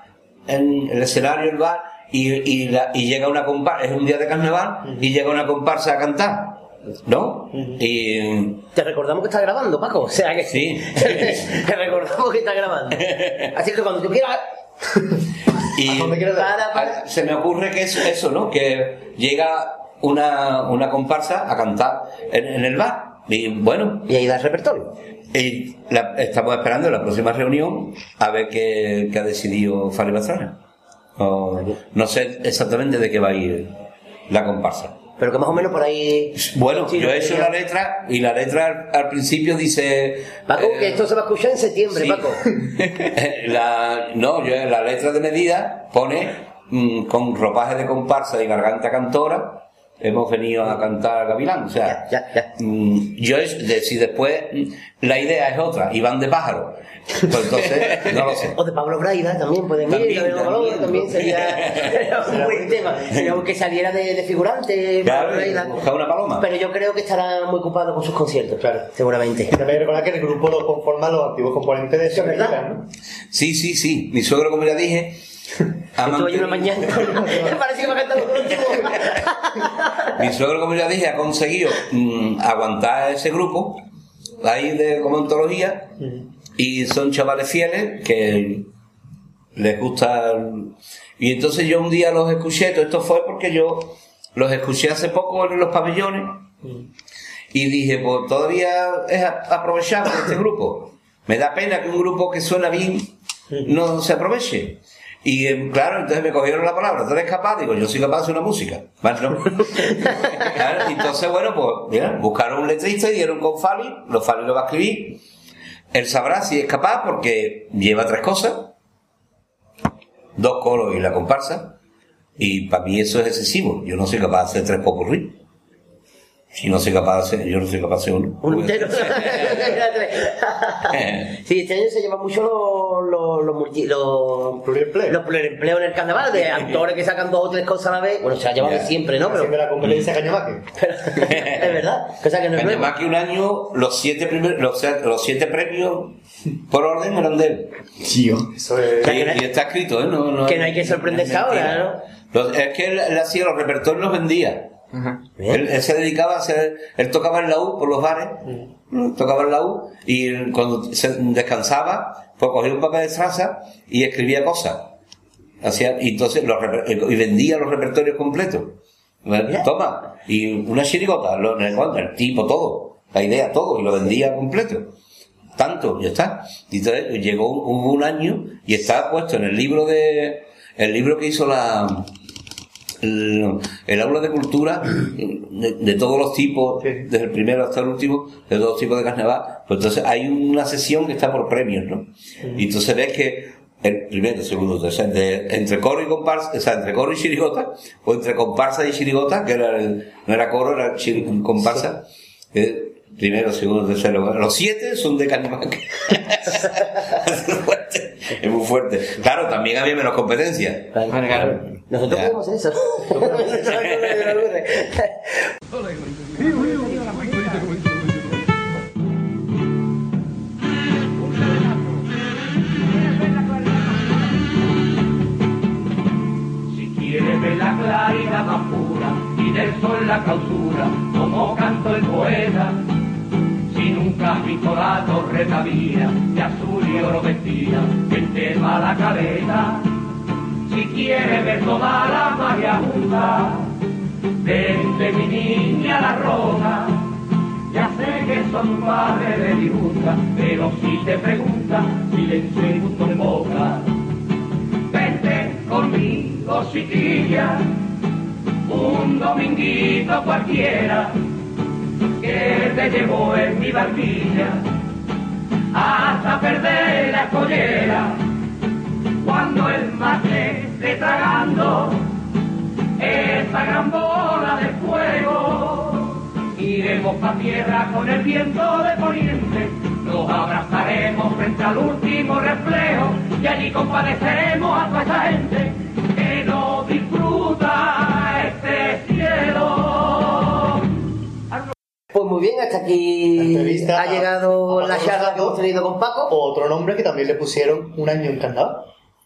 S4: en el escenario el bar, y, y, la- y llega una comparsa, es un día de carnaval, y llega una comparsa a cantar, ¿no? Y
S1: Te recordamos que está grabando, Paco. O sea que.
S4: Sí.
S1: Te recordamos que está grabando. Así que cuando tú quieras.
S4: Y se me ocurre que es eso, ¿no? Que llega una, una comparsa a cantar en, en el bar. Y bueno,
S1: Y ahí da el repertorio.
S4: y la- estamos esperando la próxima reunión a ver qué, qué ha decidido Fali Pastrana. No, no sé exactamente de qué va a ir la comparsa.
S1: pero que más o menos por ahí.
S4: Bueno,
S1: Sí,
S4: yo he hecho la letra y la letra al, al principio dice.
S1: Paco,
S4: eh,
S1: que esto se va a escuchar en septiembre,
S4: sí.
S1: Paco.
S4: la, no, yo en la letra de medida pone mm, con ropaje de comparsa y garganta cantora. Hemos venido a cantar Gavilán, o sea,
S1: Ya, ya, ya.
S4: mm, yo es, de- si después mm, la idea es otra y van de pájaro, pues entonces no lo sé.
S1: O de Pablo Braida también pueden ir,
S4: También,
S1: Colón,
S4: también.
S1: también sería un buen tema. Sería que saliera de, de figurante,
S4: Claro,
S1: Pablo Braida.
S4: buscar una paloma.
S1: Pero yo creo que estará muy ocupado con sus conciertos,
S2: Claro.
S1: seguramente.
S2: También recordar que el grupo lo conforman los antiguos componentes de
S1: Eso es verdad.
S2: Sevilla, ¿no?
S4: Sí, sí, sí. Mi suegro, como ya dije,
S1: Estuve yo una mañana. Me parece que los últimos.
S4: Mi suegro, como ya dije, ha conseguido mm, aguantar ese grupo ahí de como antología y son chavales fieles que les gusta. el- Y entonces yo un día los escuché, todo esto fue porque yo los escuché hace poco en los pabellones y dije, pues todavía es a- aprovechable este grupo. Me da pena que un grupo que suena bien no se aproveche. Y eh, claro, entonces me cogieron la palabra, tú eres capaz, digo, yo soy capaz de hacer una música. Claro, entonces, bueno, pues mira, buscaron un letrista y dieron con Fali, los Fali lo va a escribir. Él sabrá si es capaz porque lleva tres cosas, dos coros y la comparsa, y para mí eso es excesivo. Yo no soy capaz de hacer tres popurrí. Si no soy capaz de hacer, yo no soy capaz de hacer uno.
S1: Un entero. sí, este año se llevan mucho los, los, los, los,
S2: Pluriempleo.
S1: los pluriempleos en el carnaval, de actores que sacan dos o tres cosas a la vez. Bueno, se ha llevado siempre, ¿no? Pero,
S2: Haciendo la competencia Cañamaque.
S1: pero- es verdad, cosa que no es
S4: un año los siete primeros, los, los siete premios por orden eran de él.
S2: Eso es...
S1: sea,
S4: Y,
S1: no-
S4: está escrito, ¿eh? No, no
S1: que no hay que sorprenderse ahora,
S4: Los- es que él, él hacía los repertorios los vendía. Él, él se dedicaba a hacer, él tocaba en la U por los bares, ¿no? tocaba en la U y cuando se descansaba, pues cogía un papel de traza y escribía cosas. Hacía, y entonces los reper- y vendía los repertorios completos. Toma, y una chirigota, lo- el, el tipo, todo, la idea, todo, y lo vendía completo. Tanto, ya está. Y entonces llegó, un- hubo un año y está puesto en el libro de, el libro que hizo la, el, el aula de cultura de, de todos los tipos,
S2: Sí.
S4: desde el primero hasta el último, de todos los tipos de carnaval, pues entonces hay una sesión que está por premios, ¿no? Y entonces ves que el primero, segundo, tercero, entre coro y comparsa, o sea, entre coro y chirigota, o entre comparsa y chirigota, que era el- no era coro, era chiri- comparsa, eh, primero, segundo, tercero, los siete son de Canimaque. es muy fuerte. Claro, también había menos competencia.
S1: Claro.
S3: Vale, claro.
S1: Nosotros
S4: Ya.
S1: podemos eso.
S6: Si quieres ver la claridad más pura y del sol la clausura, como canto el poeta. Visto la torre Tavira, de azul y oro vestida, que te va la cabeza. Si quieres ver toda la magia junta, vente mi niña la roja. Ya sé que son padre de disgusta, pero si te pregunta, silencio y punto en boca. Vente conmigo, chiquilla, un dominguito cualquiera, que te llevo en mi barquilla, hasta perder la collera, cuando el mar te esté tragando esa gran bola de fuego. Iremos pa' tierra con el viento de poniente, nos abrazaremos frente al último reflejo y allí compadeceremos a toda esa gente que no disfruta este
S1: muy bien, hasta aquí
S2: La
S1: ha llegado
S2: a- a
S1: la charla que hemos tenido con Paco.
S2: Otro nombre que también le pusieron un año en carnaval.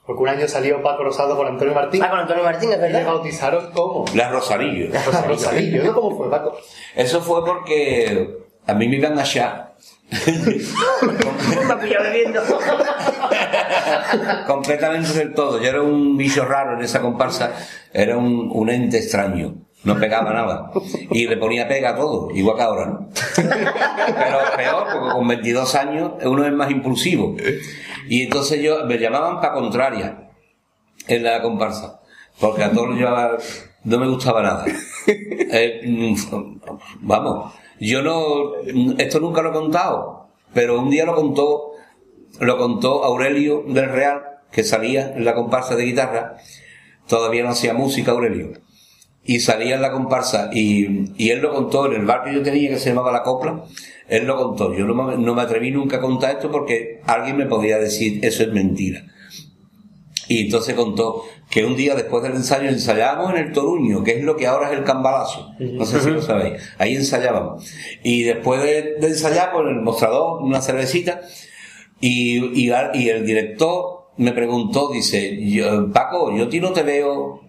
S2: Porque un año salió Paco Rosado con Antonio Martín.
S1: Ah, con Antonio Martín, es
S2: y le
S1: verdad.
S2: bautizaron como
S4: Las Rosarillo.
S2: Rosalillo. ¿Eso cómo fue, Paco?
S4: Eso fue porque a mí me iban a allá. Completamente del todo. Yo era un bicho raro en esa comparsa. Era un, un ente extraño. No pegaba nada. Y le ponía pega a todo, igual que ahora, ¿no? Pero peor, porque con 22 años uno es más impulsivo. Y entonces yo, me llamaban pa' contraria en la comparsa. Porque a todos llevaba no me gustaba nada. Eh, mm, vamos, yo no, esto nunca lo he contado, pero un día lo contó, lo contó Aurelio del Real, que salía en la comparsa de guitarra, todavía no hacía música Aurelio, y salía en la comparsa, y, y él lo contó en el bar que yo tenía que se llamaba La Copla, él lo contó, yo no me, no me atreví nunca a contar esto porque alguien me podía decir, eso es mentira. Y entonces contó que un día después del ensayo ensayábamos en el Toruño, que es lo que ahora es el Cambalazo. No sé si lo sabéis. Ahí ensayábamos. Y después de, ensayar, por el mostrador, una cervecita, y, y, y el director me preguntó, dice, yo, Paco, yo a ti no te veo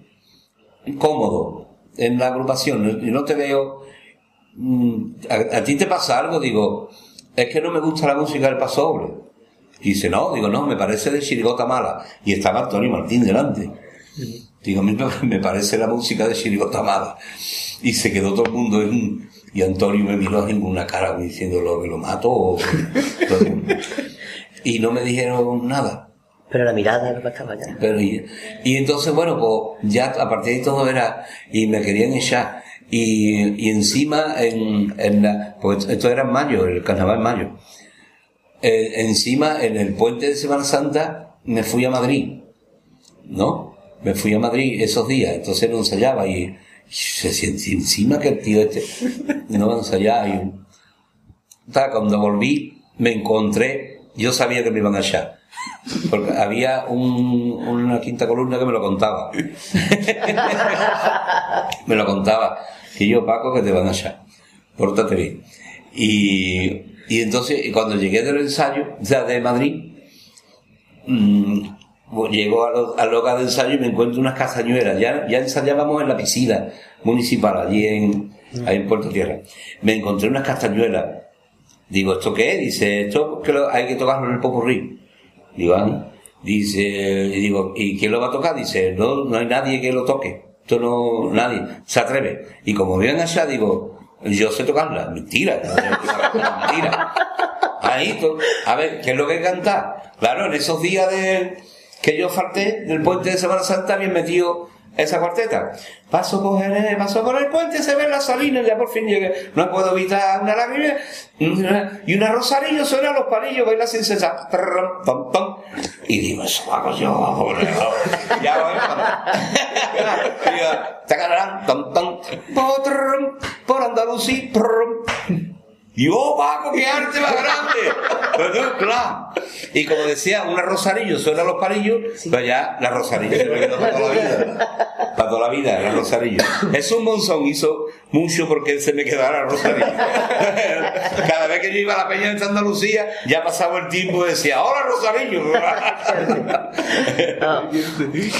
S4: cómodo en la agrupación, yo no te veo... mm, ¿A, a ti te pasa algo? Digo, es que no me gusta la música del pasoble. Y dice, no, digo, no, me parece de chirigota mala. Y estaba Antonio Martín delante. Digo, a mí me- parece la música de chirigota mala. Y se quedó todo el mundo en... Y Antonio me miró en una cara diciendo, lo que lo mato. o-. Y no me dijeron nada.
S1: Pero la mirada no estaba ya.
S4: Pero y, y entonces, bueno, pues ya a partir de todo era, y me querían echar. Y, y encima, en, en la, pues esto era en mayo, el carnaval en mayo. Eh, encima, en el puente de Semana Santa, me fui a Madrid. ¿No? Me fui a Madrid esos días, entonces no ensayaba y, y se siente encima que el tío este no ensayaba. Y, Ta, cuando volví, me encontré, yo sabía que me iban a echar. Porque había un- una quinta columna que me lo contaba. me lo contaba. Y yo, Paco, que te van a echar. Pórtate bien. Y, y entonces, y cuando llegué del ensayo, o sea, de Madrid, mm, pues llego a lo- al local de ensayo y me encuentro unas castañuelas. Ya, ya ensayábamos en la piscina municipal, allí en, ahí en Puerto Tierra. Me encontré unas castañuelas. Digo, ¿esto qué? Dice, esto que lo- hay que tocarlo en el popurrí. Digo. Dice, y digo, ¿y quién lo va a tocar? Dice, no, no hay nadie que lo toque. Esto no, nadie se atreve. Y como vienen allá, digo, yo sé tocarla. Mentira, mentira. Ahí, a ver, ¿qué es lo que cantar? Claro, en esos días de, que yo falté del puente de Semana Santa, bien metido esa cuarteta. Paso por el, paso por el puente, se ven las salinas, ya por fin llegué. No puedo evitar una lágrima. Y una rosarillo suena los palillos, baila sin cesar. Pam. Y digo, eso hago yo. Ya voy, pam. Digo, tacarán, Por Andalucía, Y oh, Paco, qué arte más grande. Pero, claro. Y como decía, una rosarillo suena a los palillos, pero ya la rosarillo se me quedó para toda la vida. Para toda la vida, la rosarillo. Jesús Monzón hizo mucho porque se me quedara la rosarillo. Cada vez que yo iba a la peña de Andalucía, ya pasaba el tiempo y decía, hola rosarillo.
S1: Ah,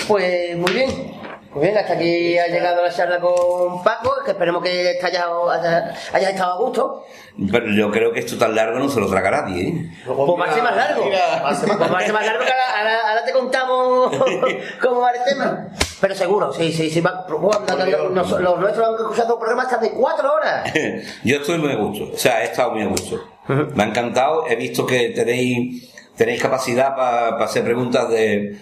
S1: pues muy bien. Muy bien, hasta aquí ha llegado la charla con Paco, que esperemos que haya, estado a gusto.
S4: Pero yo creo que esto tan largo no se lo traga nadie, ¿eh?
S1: Pues va a ser más largo. Pues va a ser más largo que ahora, ahora- ahora te contamos cómo va el tema. Pero seguro, sí, sí, sí. Va, bueno, nos- los nuestros han escuchado programas hasta de cuatro horas.
S4: Yo estoy muy a gusto, o sea, he estado muy a gusto. Me ha encantado, he visto que tenéis, tenéis capacidad para hacer preguntas de,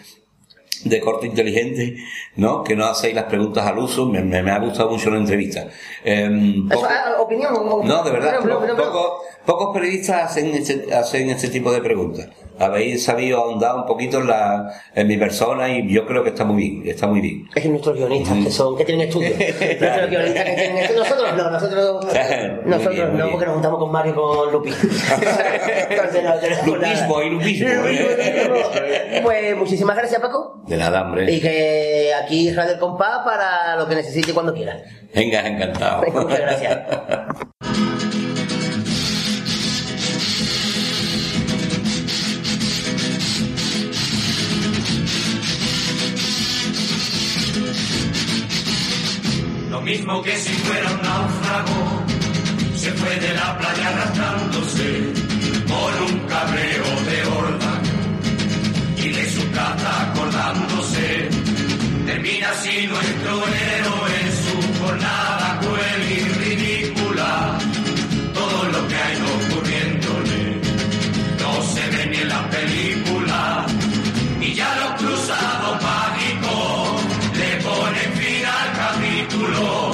S4: de corte inteligente, ¿no? Que no hacéis las preguntas al uso, me, me- me ha gustado mucho la entrevista.
S1: Eso,
S4: poco-
S1: ah, opinión.
S4: no, de verdad,
S1: opinión.
S4: pocos, pocos periodistas hacen este, hacen este tipo de preguntas. Habéis sabido ahondar un poquito en, la, en mi persona y yo creo que está muy bien, está muy bien.
S1: Es que nuestros guionistas que son, que tienen estudios. nuestros guionistas que tienen estudios. Nosotros no, nosotros, nosotros
S4: bien,
S1: no, porque nos juntamos con Mario y con Lupi. Entonces no tenemos
S4: Lupismo y lupismo, ¿eh?
S1: Pues muchísimas gracias, Paco.
S4: De nada, hombre.
S1: Y que aquí Radio El Compás para lo que necesite cuando quiera.
S4: Venga, encantado.
S1: Muchas gracias.
S5: Que si fuera un náufrago, se fue de la playa arrastrándose con un cabreo de horda y de su caza acordándose. Termina así nuestro héroe en su jornada cruel y ridícula. Todo lo que ha ido ocurriéndole no se ve ni en la película. Y ya los cruzados mágicos le ponen fin al capítulo.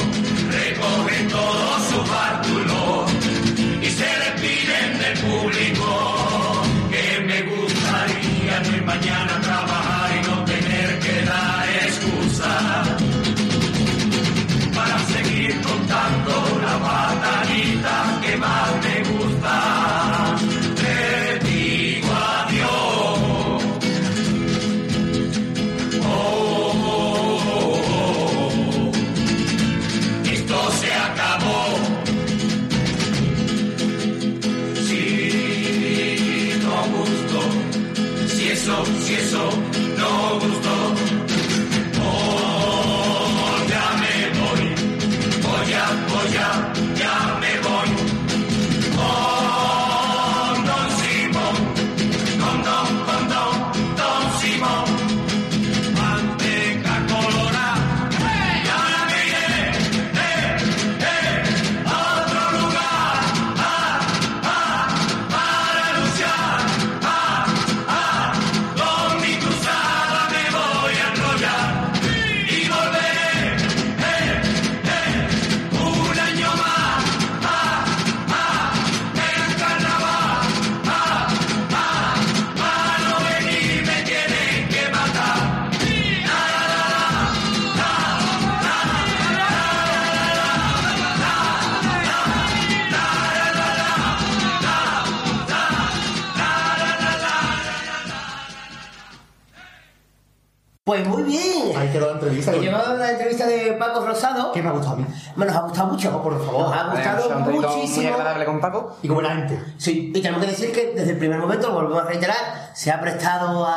S1: Pues muy bien.
S2: Ahí quedó la entrevista.
S1: He llegado la entrevista de Paco Rosado.
S2: ¿Qué me ha gustado a mí?
S1: Me nos ha gustado mucho.
S2: por favor.
S1: Nos ha gustado
S3: un ratito muy
S1: muchísimo.
S3: agradable con Paco.
S2: Y como la gente.
S1: Sí, y tenemos que decir que desde el primer momento, lo volvemos a reiterar, se ha prestado a,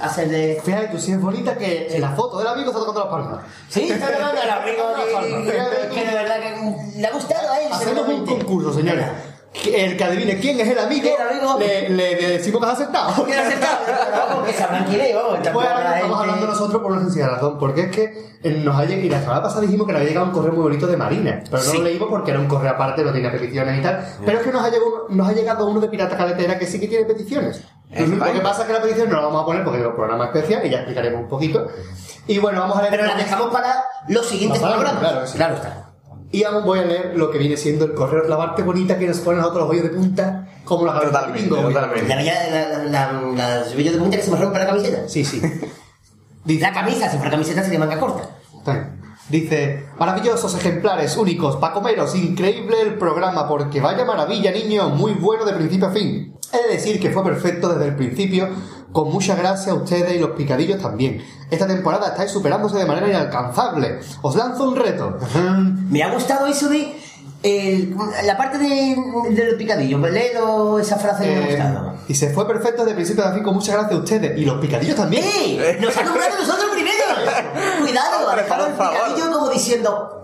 S1: a hacer de.
S2: Fíjate tú, si es bonita que en la foto del amigo está tocando las palmas.
S1: Sí, está grabando el amigo que, que- que de verdad que le ha gustado a él.
S2: Hacemos un concurso, señores. El que adivine quién es el amigo,
S1: El amigo.
S2: Le, le decimos que has aceptado.
S1: Que lo ha aceptado, pero vamos, que sabrán quién es, vamos,
S2: estamos
S1: gente-
S2: hablando nosotros por una sencilla razón, porque es que nos ha llegado, y la semana pasada dijimos que nos había llegado un correo muy bonito de Marina, pero no
S1: Sí.
S2: lo leímos porque era un correo aparte, no tenía peticiones y tal, pero es que nos ha, llegado, nos ha llegado uno de Pirata Caletera que sí que tiene peticiones.
S3: Es
S2: Lo que pasa es que la petición no la vamos a poner porque es un programa especial y ya explicaremos un poquito. Y bueno, vamos a leer...
S1: Pero la dejamos para los siguientes programas.
S2: claro, sí.
S1: claro está.
S2: Y aún voy a leer lo que viene siendo el correo, la parte bonita que nos ponen a nosotros los hoyos de punta, como la cabeza de
S3: Totalmente,
S2: bingo.
S3: totalmente.
S1: La bella, la, la, la, las bellas de punta que se me rompe la camiseta.
S2: Sí, sí.
S1: La camisa, si fuera camiseta sería manga corta.
S2: Dice, maravillosos ejemplares, únicos, pa' comeros, increíble el programa, porque vaya maravilla, niño, muy bueno de principio a fin. He de decir que fue perfecto desde el principio, con mucha gracia a ustedes y los picadillos también. Esta temporada estáis superándose de manera inalcanzable. Os lanzo un reto.
S1: Me ha gustado eso de el- la parte de, del picadillo. Leo esa frase que me ha
S2: Eh,
S1: gustado.
S2: y se fue perfecto desde el principio fin, con mucha gracia a ustedes y los picadillos también.
S1: ¡Eh! ¡Nos ha nombrado nosotros primero! Cuidado, dejado el picadillo como diciendo.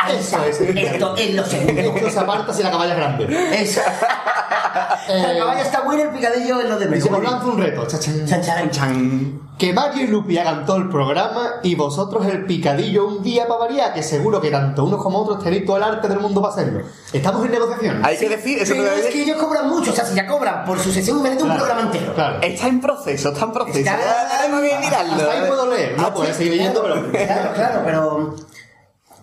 S1: Ahí está,
S2: Eso es.
S1: esto es lo segundo.
S2: Esto se aparta si la caballa es grande.
S1: Eso. La caballa está buena, el picadillo es lo de menos.
S2: os lanzo un reto. Chachán.
S1: Chan, chan.
S2: Que Mario y Lupi hagan todo el programa y vosotros el picadillo un día para variar, que seguro que tanto unos como otros tenéis todo el arte del mundo para hacerlo. Estamos en negociación.
S3: Hay que decir, eso
S1: Pero es que ellos cobran mucho, o sea, si ya cobran por su sesión, merece un programa entero.
S2: Claro.
S3: Está en proceso, está en proceso.
S1: Está-
S3: Ya tenemos que mirarlo.
S2: Hasta ahí puedo leer. No, puedo seguir leyendo, pero.
S1: Claro, claro, pero.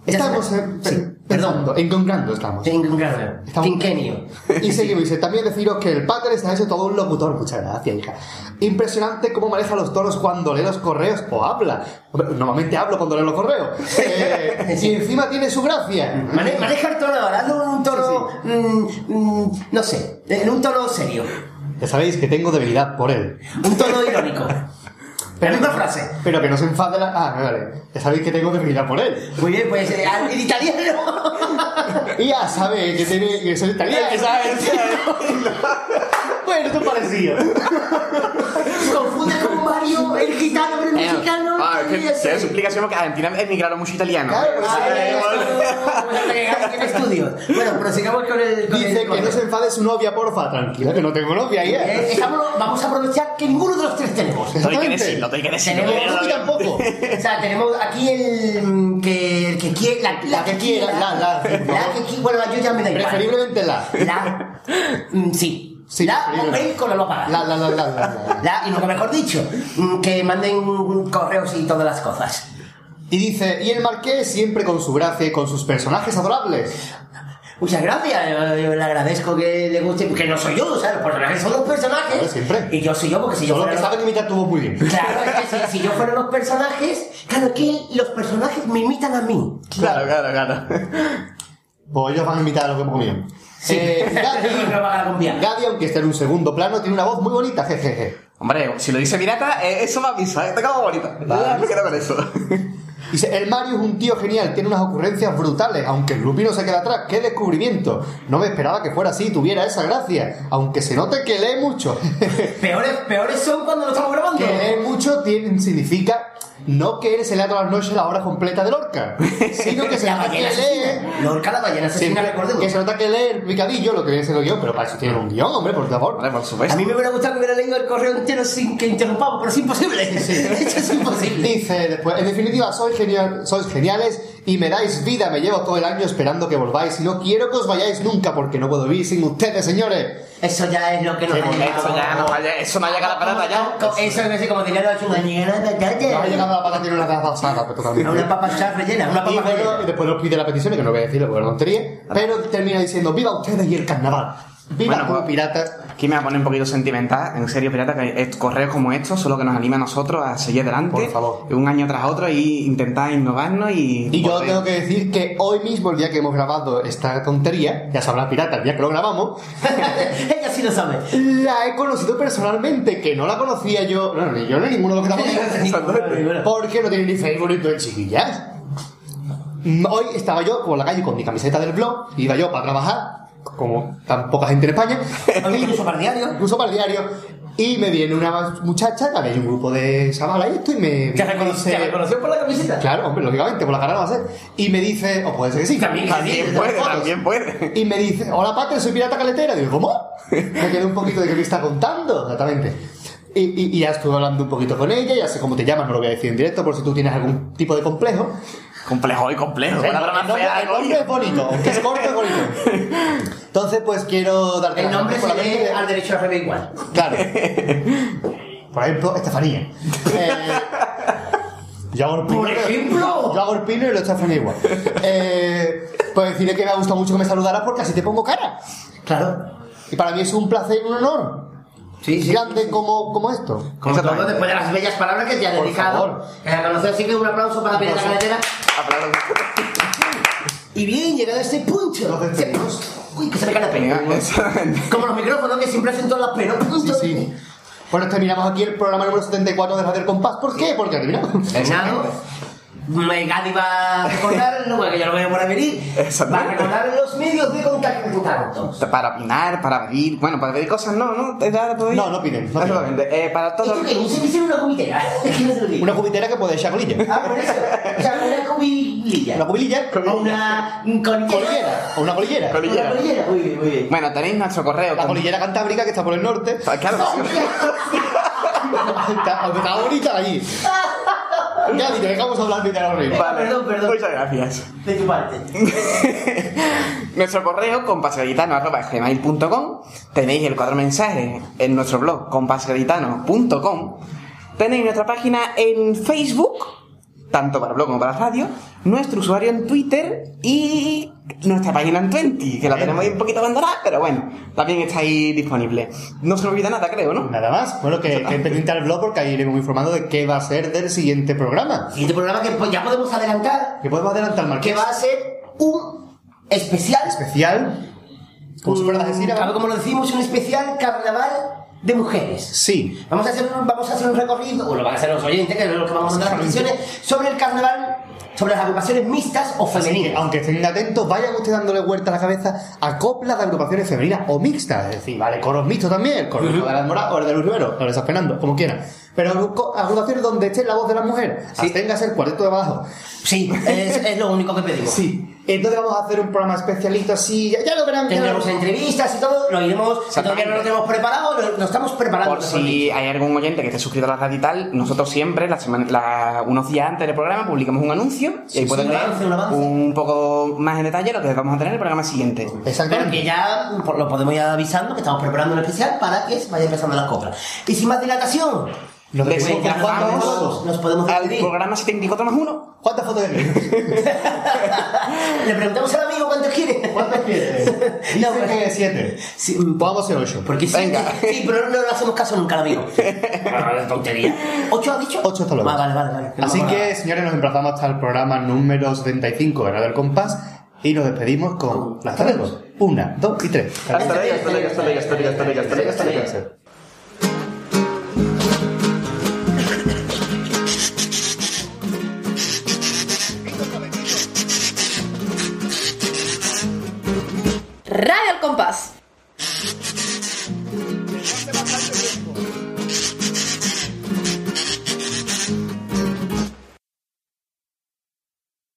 S2: Estamos en,
S1: Sí, perdón.
S2: encontrando estamos.
S1: En- Claro,
S2: Estamos-
S1: quinquenio.
S2: Y seguimos. Dice, también deciros que el Pater está hecho todo un locutor. Muchas gracias, hija. Impresionante cómo maneja los tonos cuando lee los correos o habla. Normalmente hablo cuando leo los correos. Eh, y encima tiene su gracia.
S1: Mane- maneja el tono ahora, hazlo en un tono. mm, mm, no sé, en un tono serio.
S2: Ya sabéis que tengo debilidad por él.
S1: Un tono irónico. La misma frase.
S2: Pero que no se enfade la... Ah, vale. Ya sabéis que tengo debilidad por él.
S1: Muy bien, pues eh, al- en italiano.
S2: Y ya sabe que tiene que ser italiano. bueno, esto parecía.
S1: Confunde con Mario, el gitano con el
S3: Eh,
S1: mexicano.
S3: Ah, es que Argentina emigraron mucho italiano.
S2: Claro, pues,
S1: Ah,
S2: eh,
S1: bueno, que tiene estudios. Bueno, prosigamos con el. con
S2: Dice
S1: el-
S2: que no se enfade su novia, porfa. Tranquila, que no tengo novia
S1: Eh,
S2: ya.
S1: estamos- vamos a aprovechar que ninguno de los tres tenemos.
S3: Todo hay que decirlo, todo hay que decirlo.
S1: Tenemos-
S2: Yo tampoco.
S1: O sea, tenemos aquí el mm, que, el que quiere, la, la
S2: que quiera, la, la.
S1: la que quiere, bueno, yo ya me da igual.
S2: Preferiblemente la.
S1: La, mm, sí.
S2: Sí,
S1: la, con la lo paga.
S2: La, la, la, la, la, la.
S1: Y nunca mejor dicho, mm, que manden correos y todas las cosas.
S2: Y dice, y el marqués siempre con su gracia y con sus personajes adorables.
S1: Muchas gracias, yo, yo le agradezco que le guste, porque no soy yo, o sea, los personajes son los personajes.
S2: Claro, siempre.
S1: Y yo soy yo, porque si yo
S2: Solo que saben imitar tu voz muy bien.
S1: Claro, es que si, si yo fuera los personajes, claro, que los personajes me imitan a mí.
S3: Claro, claro, claro.
S2: Pues ellos van a imitar a lo que hemos comido. Eh, Gadi, aunque esté en un segundo plano, tiene una voz muy bonita, jejeje.
S3: Hombre, si lo dice Mirata, eh, eso va a misa, ¿eh? te acabo bonita. Me quedo con eso.
S2: Dice, el Mario es un tío genial, tiene unas ocurrencias brutales, aunque el Lupi no se queda atrás. ¡Qué descubrimiento! No me esperaba que fuera así, tuviera esa gracia, aunque se note que lee mucho.
S1: Peores, peores son cuando lo estamos grabando.
S2: que lee mucho tiene- significa no que se lea todas las noches la hora completa de Lorca, sino que se
S1: La
S2: nota que lee...
S1: Lorca la ballena asesina, recordemos.
S2: que se nota que lee el picadillo, lo que viene siendo el guion, pero para eso tiene un guion, hombre, por favor.
S3: Vale, por
S1: A mí me hubiera gustado que hubiera leído el correo entero sin que interrumpamos, pero es imposible. Eso es imposible.
S2: Dice después, en definitiva, sois, genial, sois geniales y me dais vida. Me llevo todo el año esperando que volváis y no quiero que os vayáis nunca porque no puedo vivir sin ustedes, señores.
S1: Eso ya es lo que nos ha llegado.
S3: Eso ya no eso no llega a la patata ya.
S1: Eso es así como dinero a una niñera de
S2: No ha
S1: calle.
S2: llegado a la pata, tiene una taza asada, pero totalmente.
S1: Una papa char rellena, una
S2: Y
S1: papa
S2: bueno, y
S1: rellena.
S2: después nos pide la petición, que no voy a decirlo porque es una tontería, pero termina diciendo, viva ustedes y el carnaval. Viva
S3: Bueno, pues-
S2: pirata.
S3: Aquí me va a poner un poquito sentimental, en serio, pirata, que es- correos como estos son lo que nos anima a nosotros a seguir adelante.
S2: Por favor.
S3: Un año tras otro y intentar innovarnos y.
S2: Y yo tengo que decir que hoy mismo, el día que hemos grabado esta tontería, ya sabrá Pirata el día que lo grabamos,
S1: Ella sí lo sabe.
S2: la he conocido personalmente, que no la conocía yo, no, ni yo ni ninguno de los que estamos aquí, porque no tiene ni Facebook ni todo chiquillas. Mm, Hoy estaba yo por la calle con mi camiseta del blog, iba yo para trabajar, como tan poca gente en España,
S1: Incluso para el diario.
S2: incluso para el diario, y me viene una muchacha, que había un grupo de chavalas y esto, y me,
S1: ¿Te
S2: me
S1: reconoció, reconoció por la camiseta?
S2: Claro, hombre, lógicamente, por la cara no va a ser. Y me dice, o puede ser que sí.
S1: También,
S3: También puede,
S2: fotos.
S3: también puede.
S2: Y me dice, hola Pater, soy pirata caletera. Digo, ¿cómo? Me quedé un poquito de qué me está contando, exactamente. Y, y- y ya estuve hablando un poquito con ella, ya sé cómo te llamas, no lo voy a decir en directo por si tú tienes algún tipo de complejo.
S3: Complejo y complejo.
S2: El
S3: palabra más
S2: nombre,
S3: fea
S2: el nombre es bonito, es corto es bonito. Entonces, pues quiero darte
S1: El nombre se lee al derecho a revés igual.
S2: Claro. Por ejemplo, Estefanía. Eh, yo hago el pino.
S1: Por ejemplo.
S2: Yo hago el pino y lo Estefanía igual. Eh, pues decirle que me ha gustado mucho que me saludaras porque así te pongo cara.
S1: Claro.
S2: Y para mí es un placer y un honor.
S1: Sí, sí.
S2: Grande como, como esto.
S1: Como todo después de las bellas palabras que te ha
S2: Por
S1: dedicado. Eh, conocer así que un aplauso para la pirata caletera.
S3: Aplausos.
S1: Y bien, llegado a este punto.
S2: Despedimos.
S1: Uy, que se me cae la pena. Como los micrófonos que siempre hacen todas las penas.
S2: Sí, sí. Bueno, terminamos aquí el programa número 74 de Radio Compás. ¿Por qué? Porque terminamos.
S1: Nada. Me- Gadi va a recordarlo, porque yo lo veo por ahí venir. Va a recordar los medios de contacto.
S3: Para opinar, para pedir, bueno, para pedir cosas no, ¿no? ¿Te da todo
S2: No, no piden, no
S3: Exactamente. Eh, para todo.
S1: ¿Esto qué? ¿Un servicio una cubitera?
S2: Una cubitera que puede echar colilla.
S1: Ah, por eso. O sea, una cubililla.
S2: Una cubililla.
S1: O una colillera.
S2: colillera. O una colillera.
S1: Una colillera. Muy bien, muy bien.
S3: Bueno, tenéis nuestro correo.
S2: La
S3: con-
S2: colillera cantábrica que está por el norte.
S3: Ah, Claro,
S2: está bonita allí. Ya, te dejamos hablar de horrible.
S3: Vale.
S1: Perdón, perdón.
S3: Muchas gracias.
S1: De tu parte.
S3: Nuestro correo compasgaditano.gmail.com Tenéis el cuadro mensaje en nuestro blog compasgaditano.com Tenéis nuestra página en Facebook, tanto para blog como para radio, nuestro usuario en Twitter y nuestra página en Twenty, que la tenemos ahí un poquito abandonada, pero bueno, también está ahí disponible. No se olvida nada, creo, ¿no?
S2: Nada más. Bueno, que, que pendiente al blog porque ahí iremos informando de qué va a ser del siguiente programa.
S1: Siguiente programa que pues, ya podemos adelantar
S2: Que podemos adelantar,
S1: que
S2: Marqués.
S1: va a ser un especial.
S2: Especial. Como si fuera.
S1: Claro, como lo decimos, un especial carnaval de mujeres.
S2: Sí.
S1: Vamos a hacer un, vamos a hacer un recorrido, o lo van a hacer los oyentes, que es lo que vamos a dar las transmisiones, sobre el carnaval, sobre las agrupaciones mixtas o
S2: que,
S1: femeninas.
S2: aunque estén atentos, vayan ustedes dándole vuelta a la cabeza a coplas de agrupaciones femeninas o mixtas. Es decir, vale, coros mixtos también, el coro de la Almora o el de Luis Rivero, o de San Fernando, como quieran. Pero agru- agrupaciones donde esté la voz de la mujer, absténgase el cuarteto de abajo.
S1: Sí, es, es lo único que pedimos.
S2: Sí. Entonces vamos a hacer un programa especialito así, ya, ya lo verán.
S1: Tendremos entrevistas y todo, lo iremos, si todavía no lo tenemos preparado, lo, lo estamos preparando.
S3: Por si hay algún oyente que esté suscrito a la radio y tal, nosotros siempre, la semana, la- unos días antes del programa, publicamos un anuncio y ahí
S1: sí,
S3: pueden
S1: un
S3: ver
S1: avance, un avance.
S3: un poco más en detalle lo que vamos a tener en el programa siguiente.
S1: Pero
S2: Exactamente.
S1: que ya por- lo podemos ir avisando que estamos preparando un especial para que vaya empezando las coplas. Y sin más dilatación,
S2: Nos
S1: nos podemos
S3: Al programa 74 más 1.
S2: ¿Cuántas fotos de
S1: Le preguntamos al amigo cuántos quiere.
S2: ¿Cuántas quieres? Dice
S1: No, pues-
S2: que siete.
S1: Sí,
S2: ser ocho.
S1: Porque sí,
S3: Venga.
S1: sí, pero no le hacemos caso nunca al amigo. La tontería. ¿Ocho ha dicho?
S2: Ocho hasta luego.
S1: Ah, vale, vale, vale.
S2: Así que, señores, nos emplazamos hasta el programa número 75 de Radio El Compás y nos despedimos con las tres. Una, dos y tres.
S3: Hasta luego, hasta luego, hasta luego, hasta luego, hasta luego, hasta luego.
S10: Radio al compás.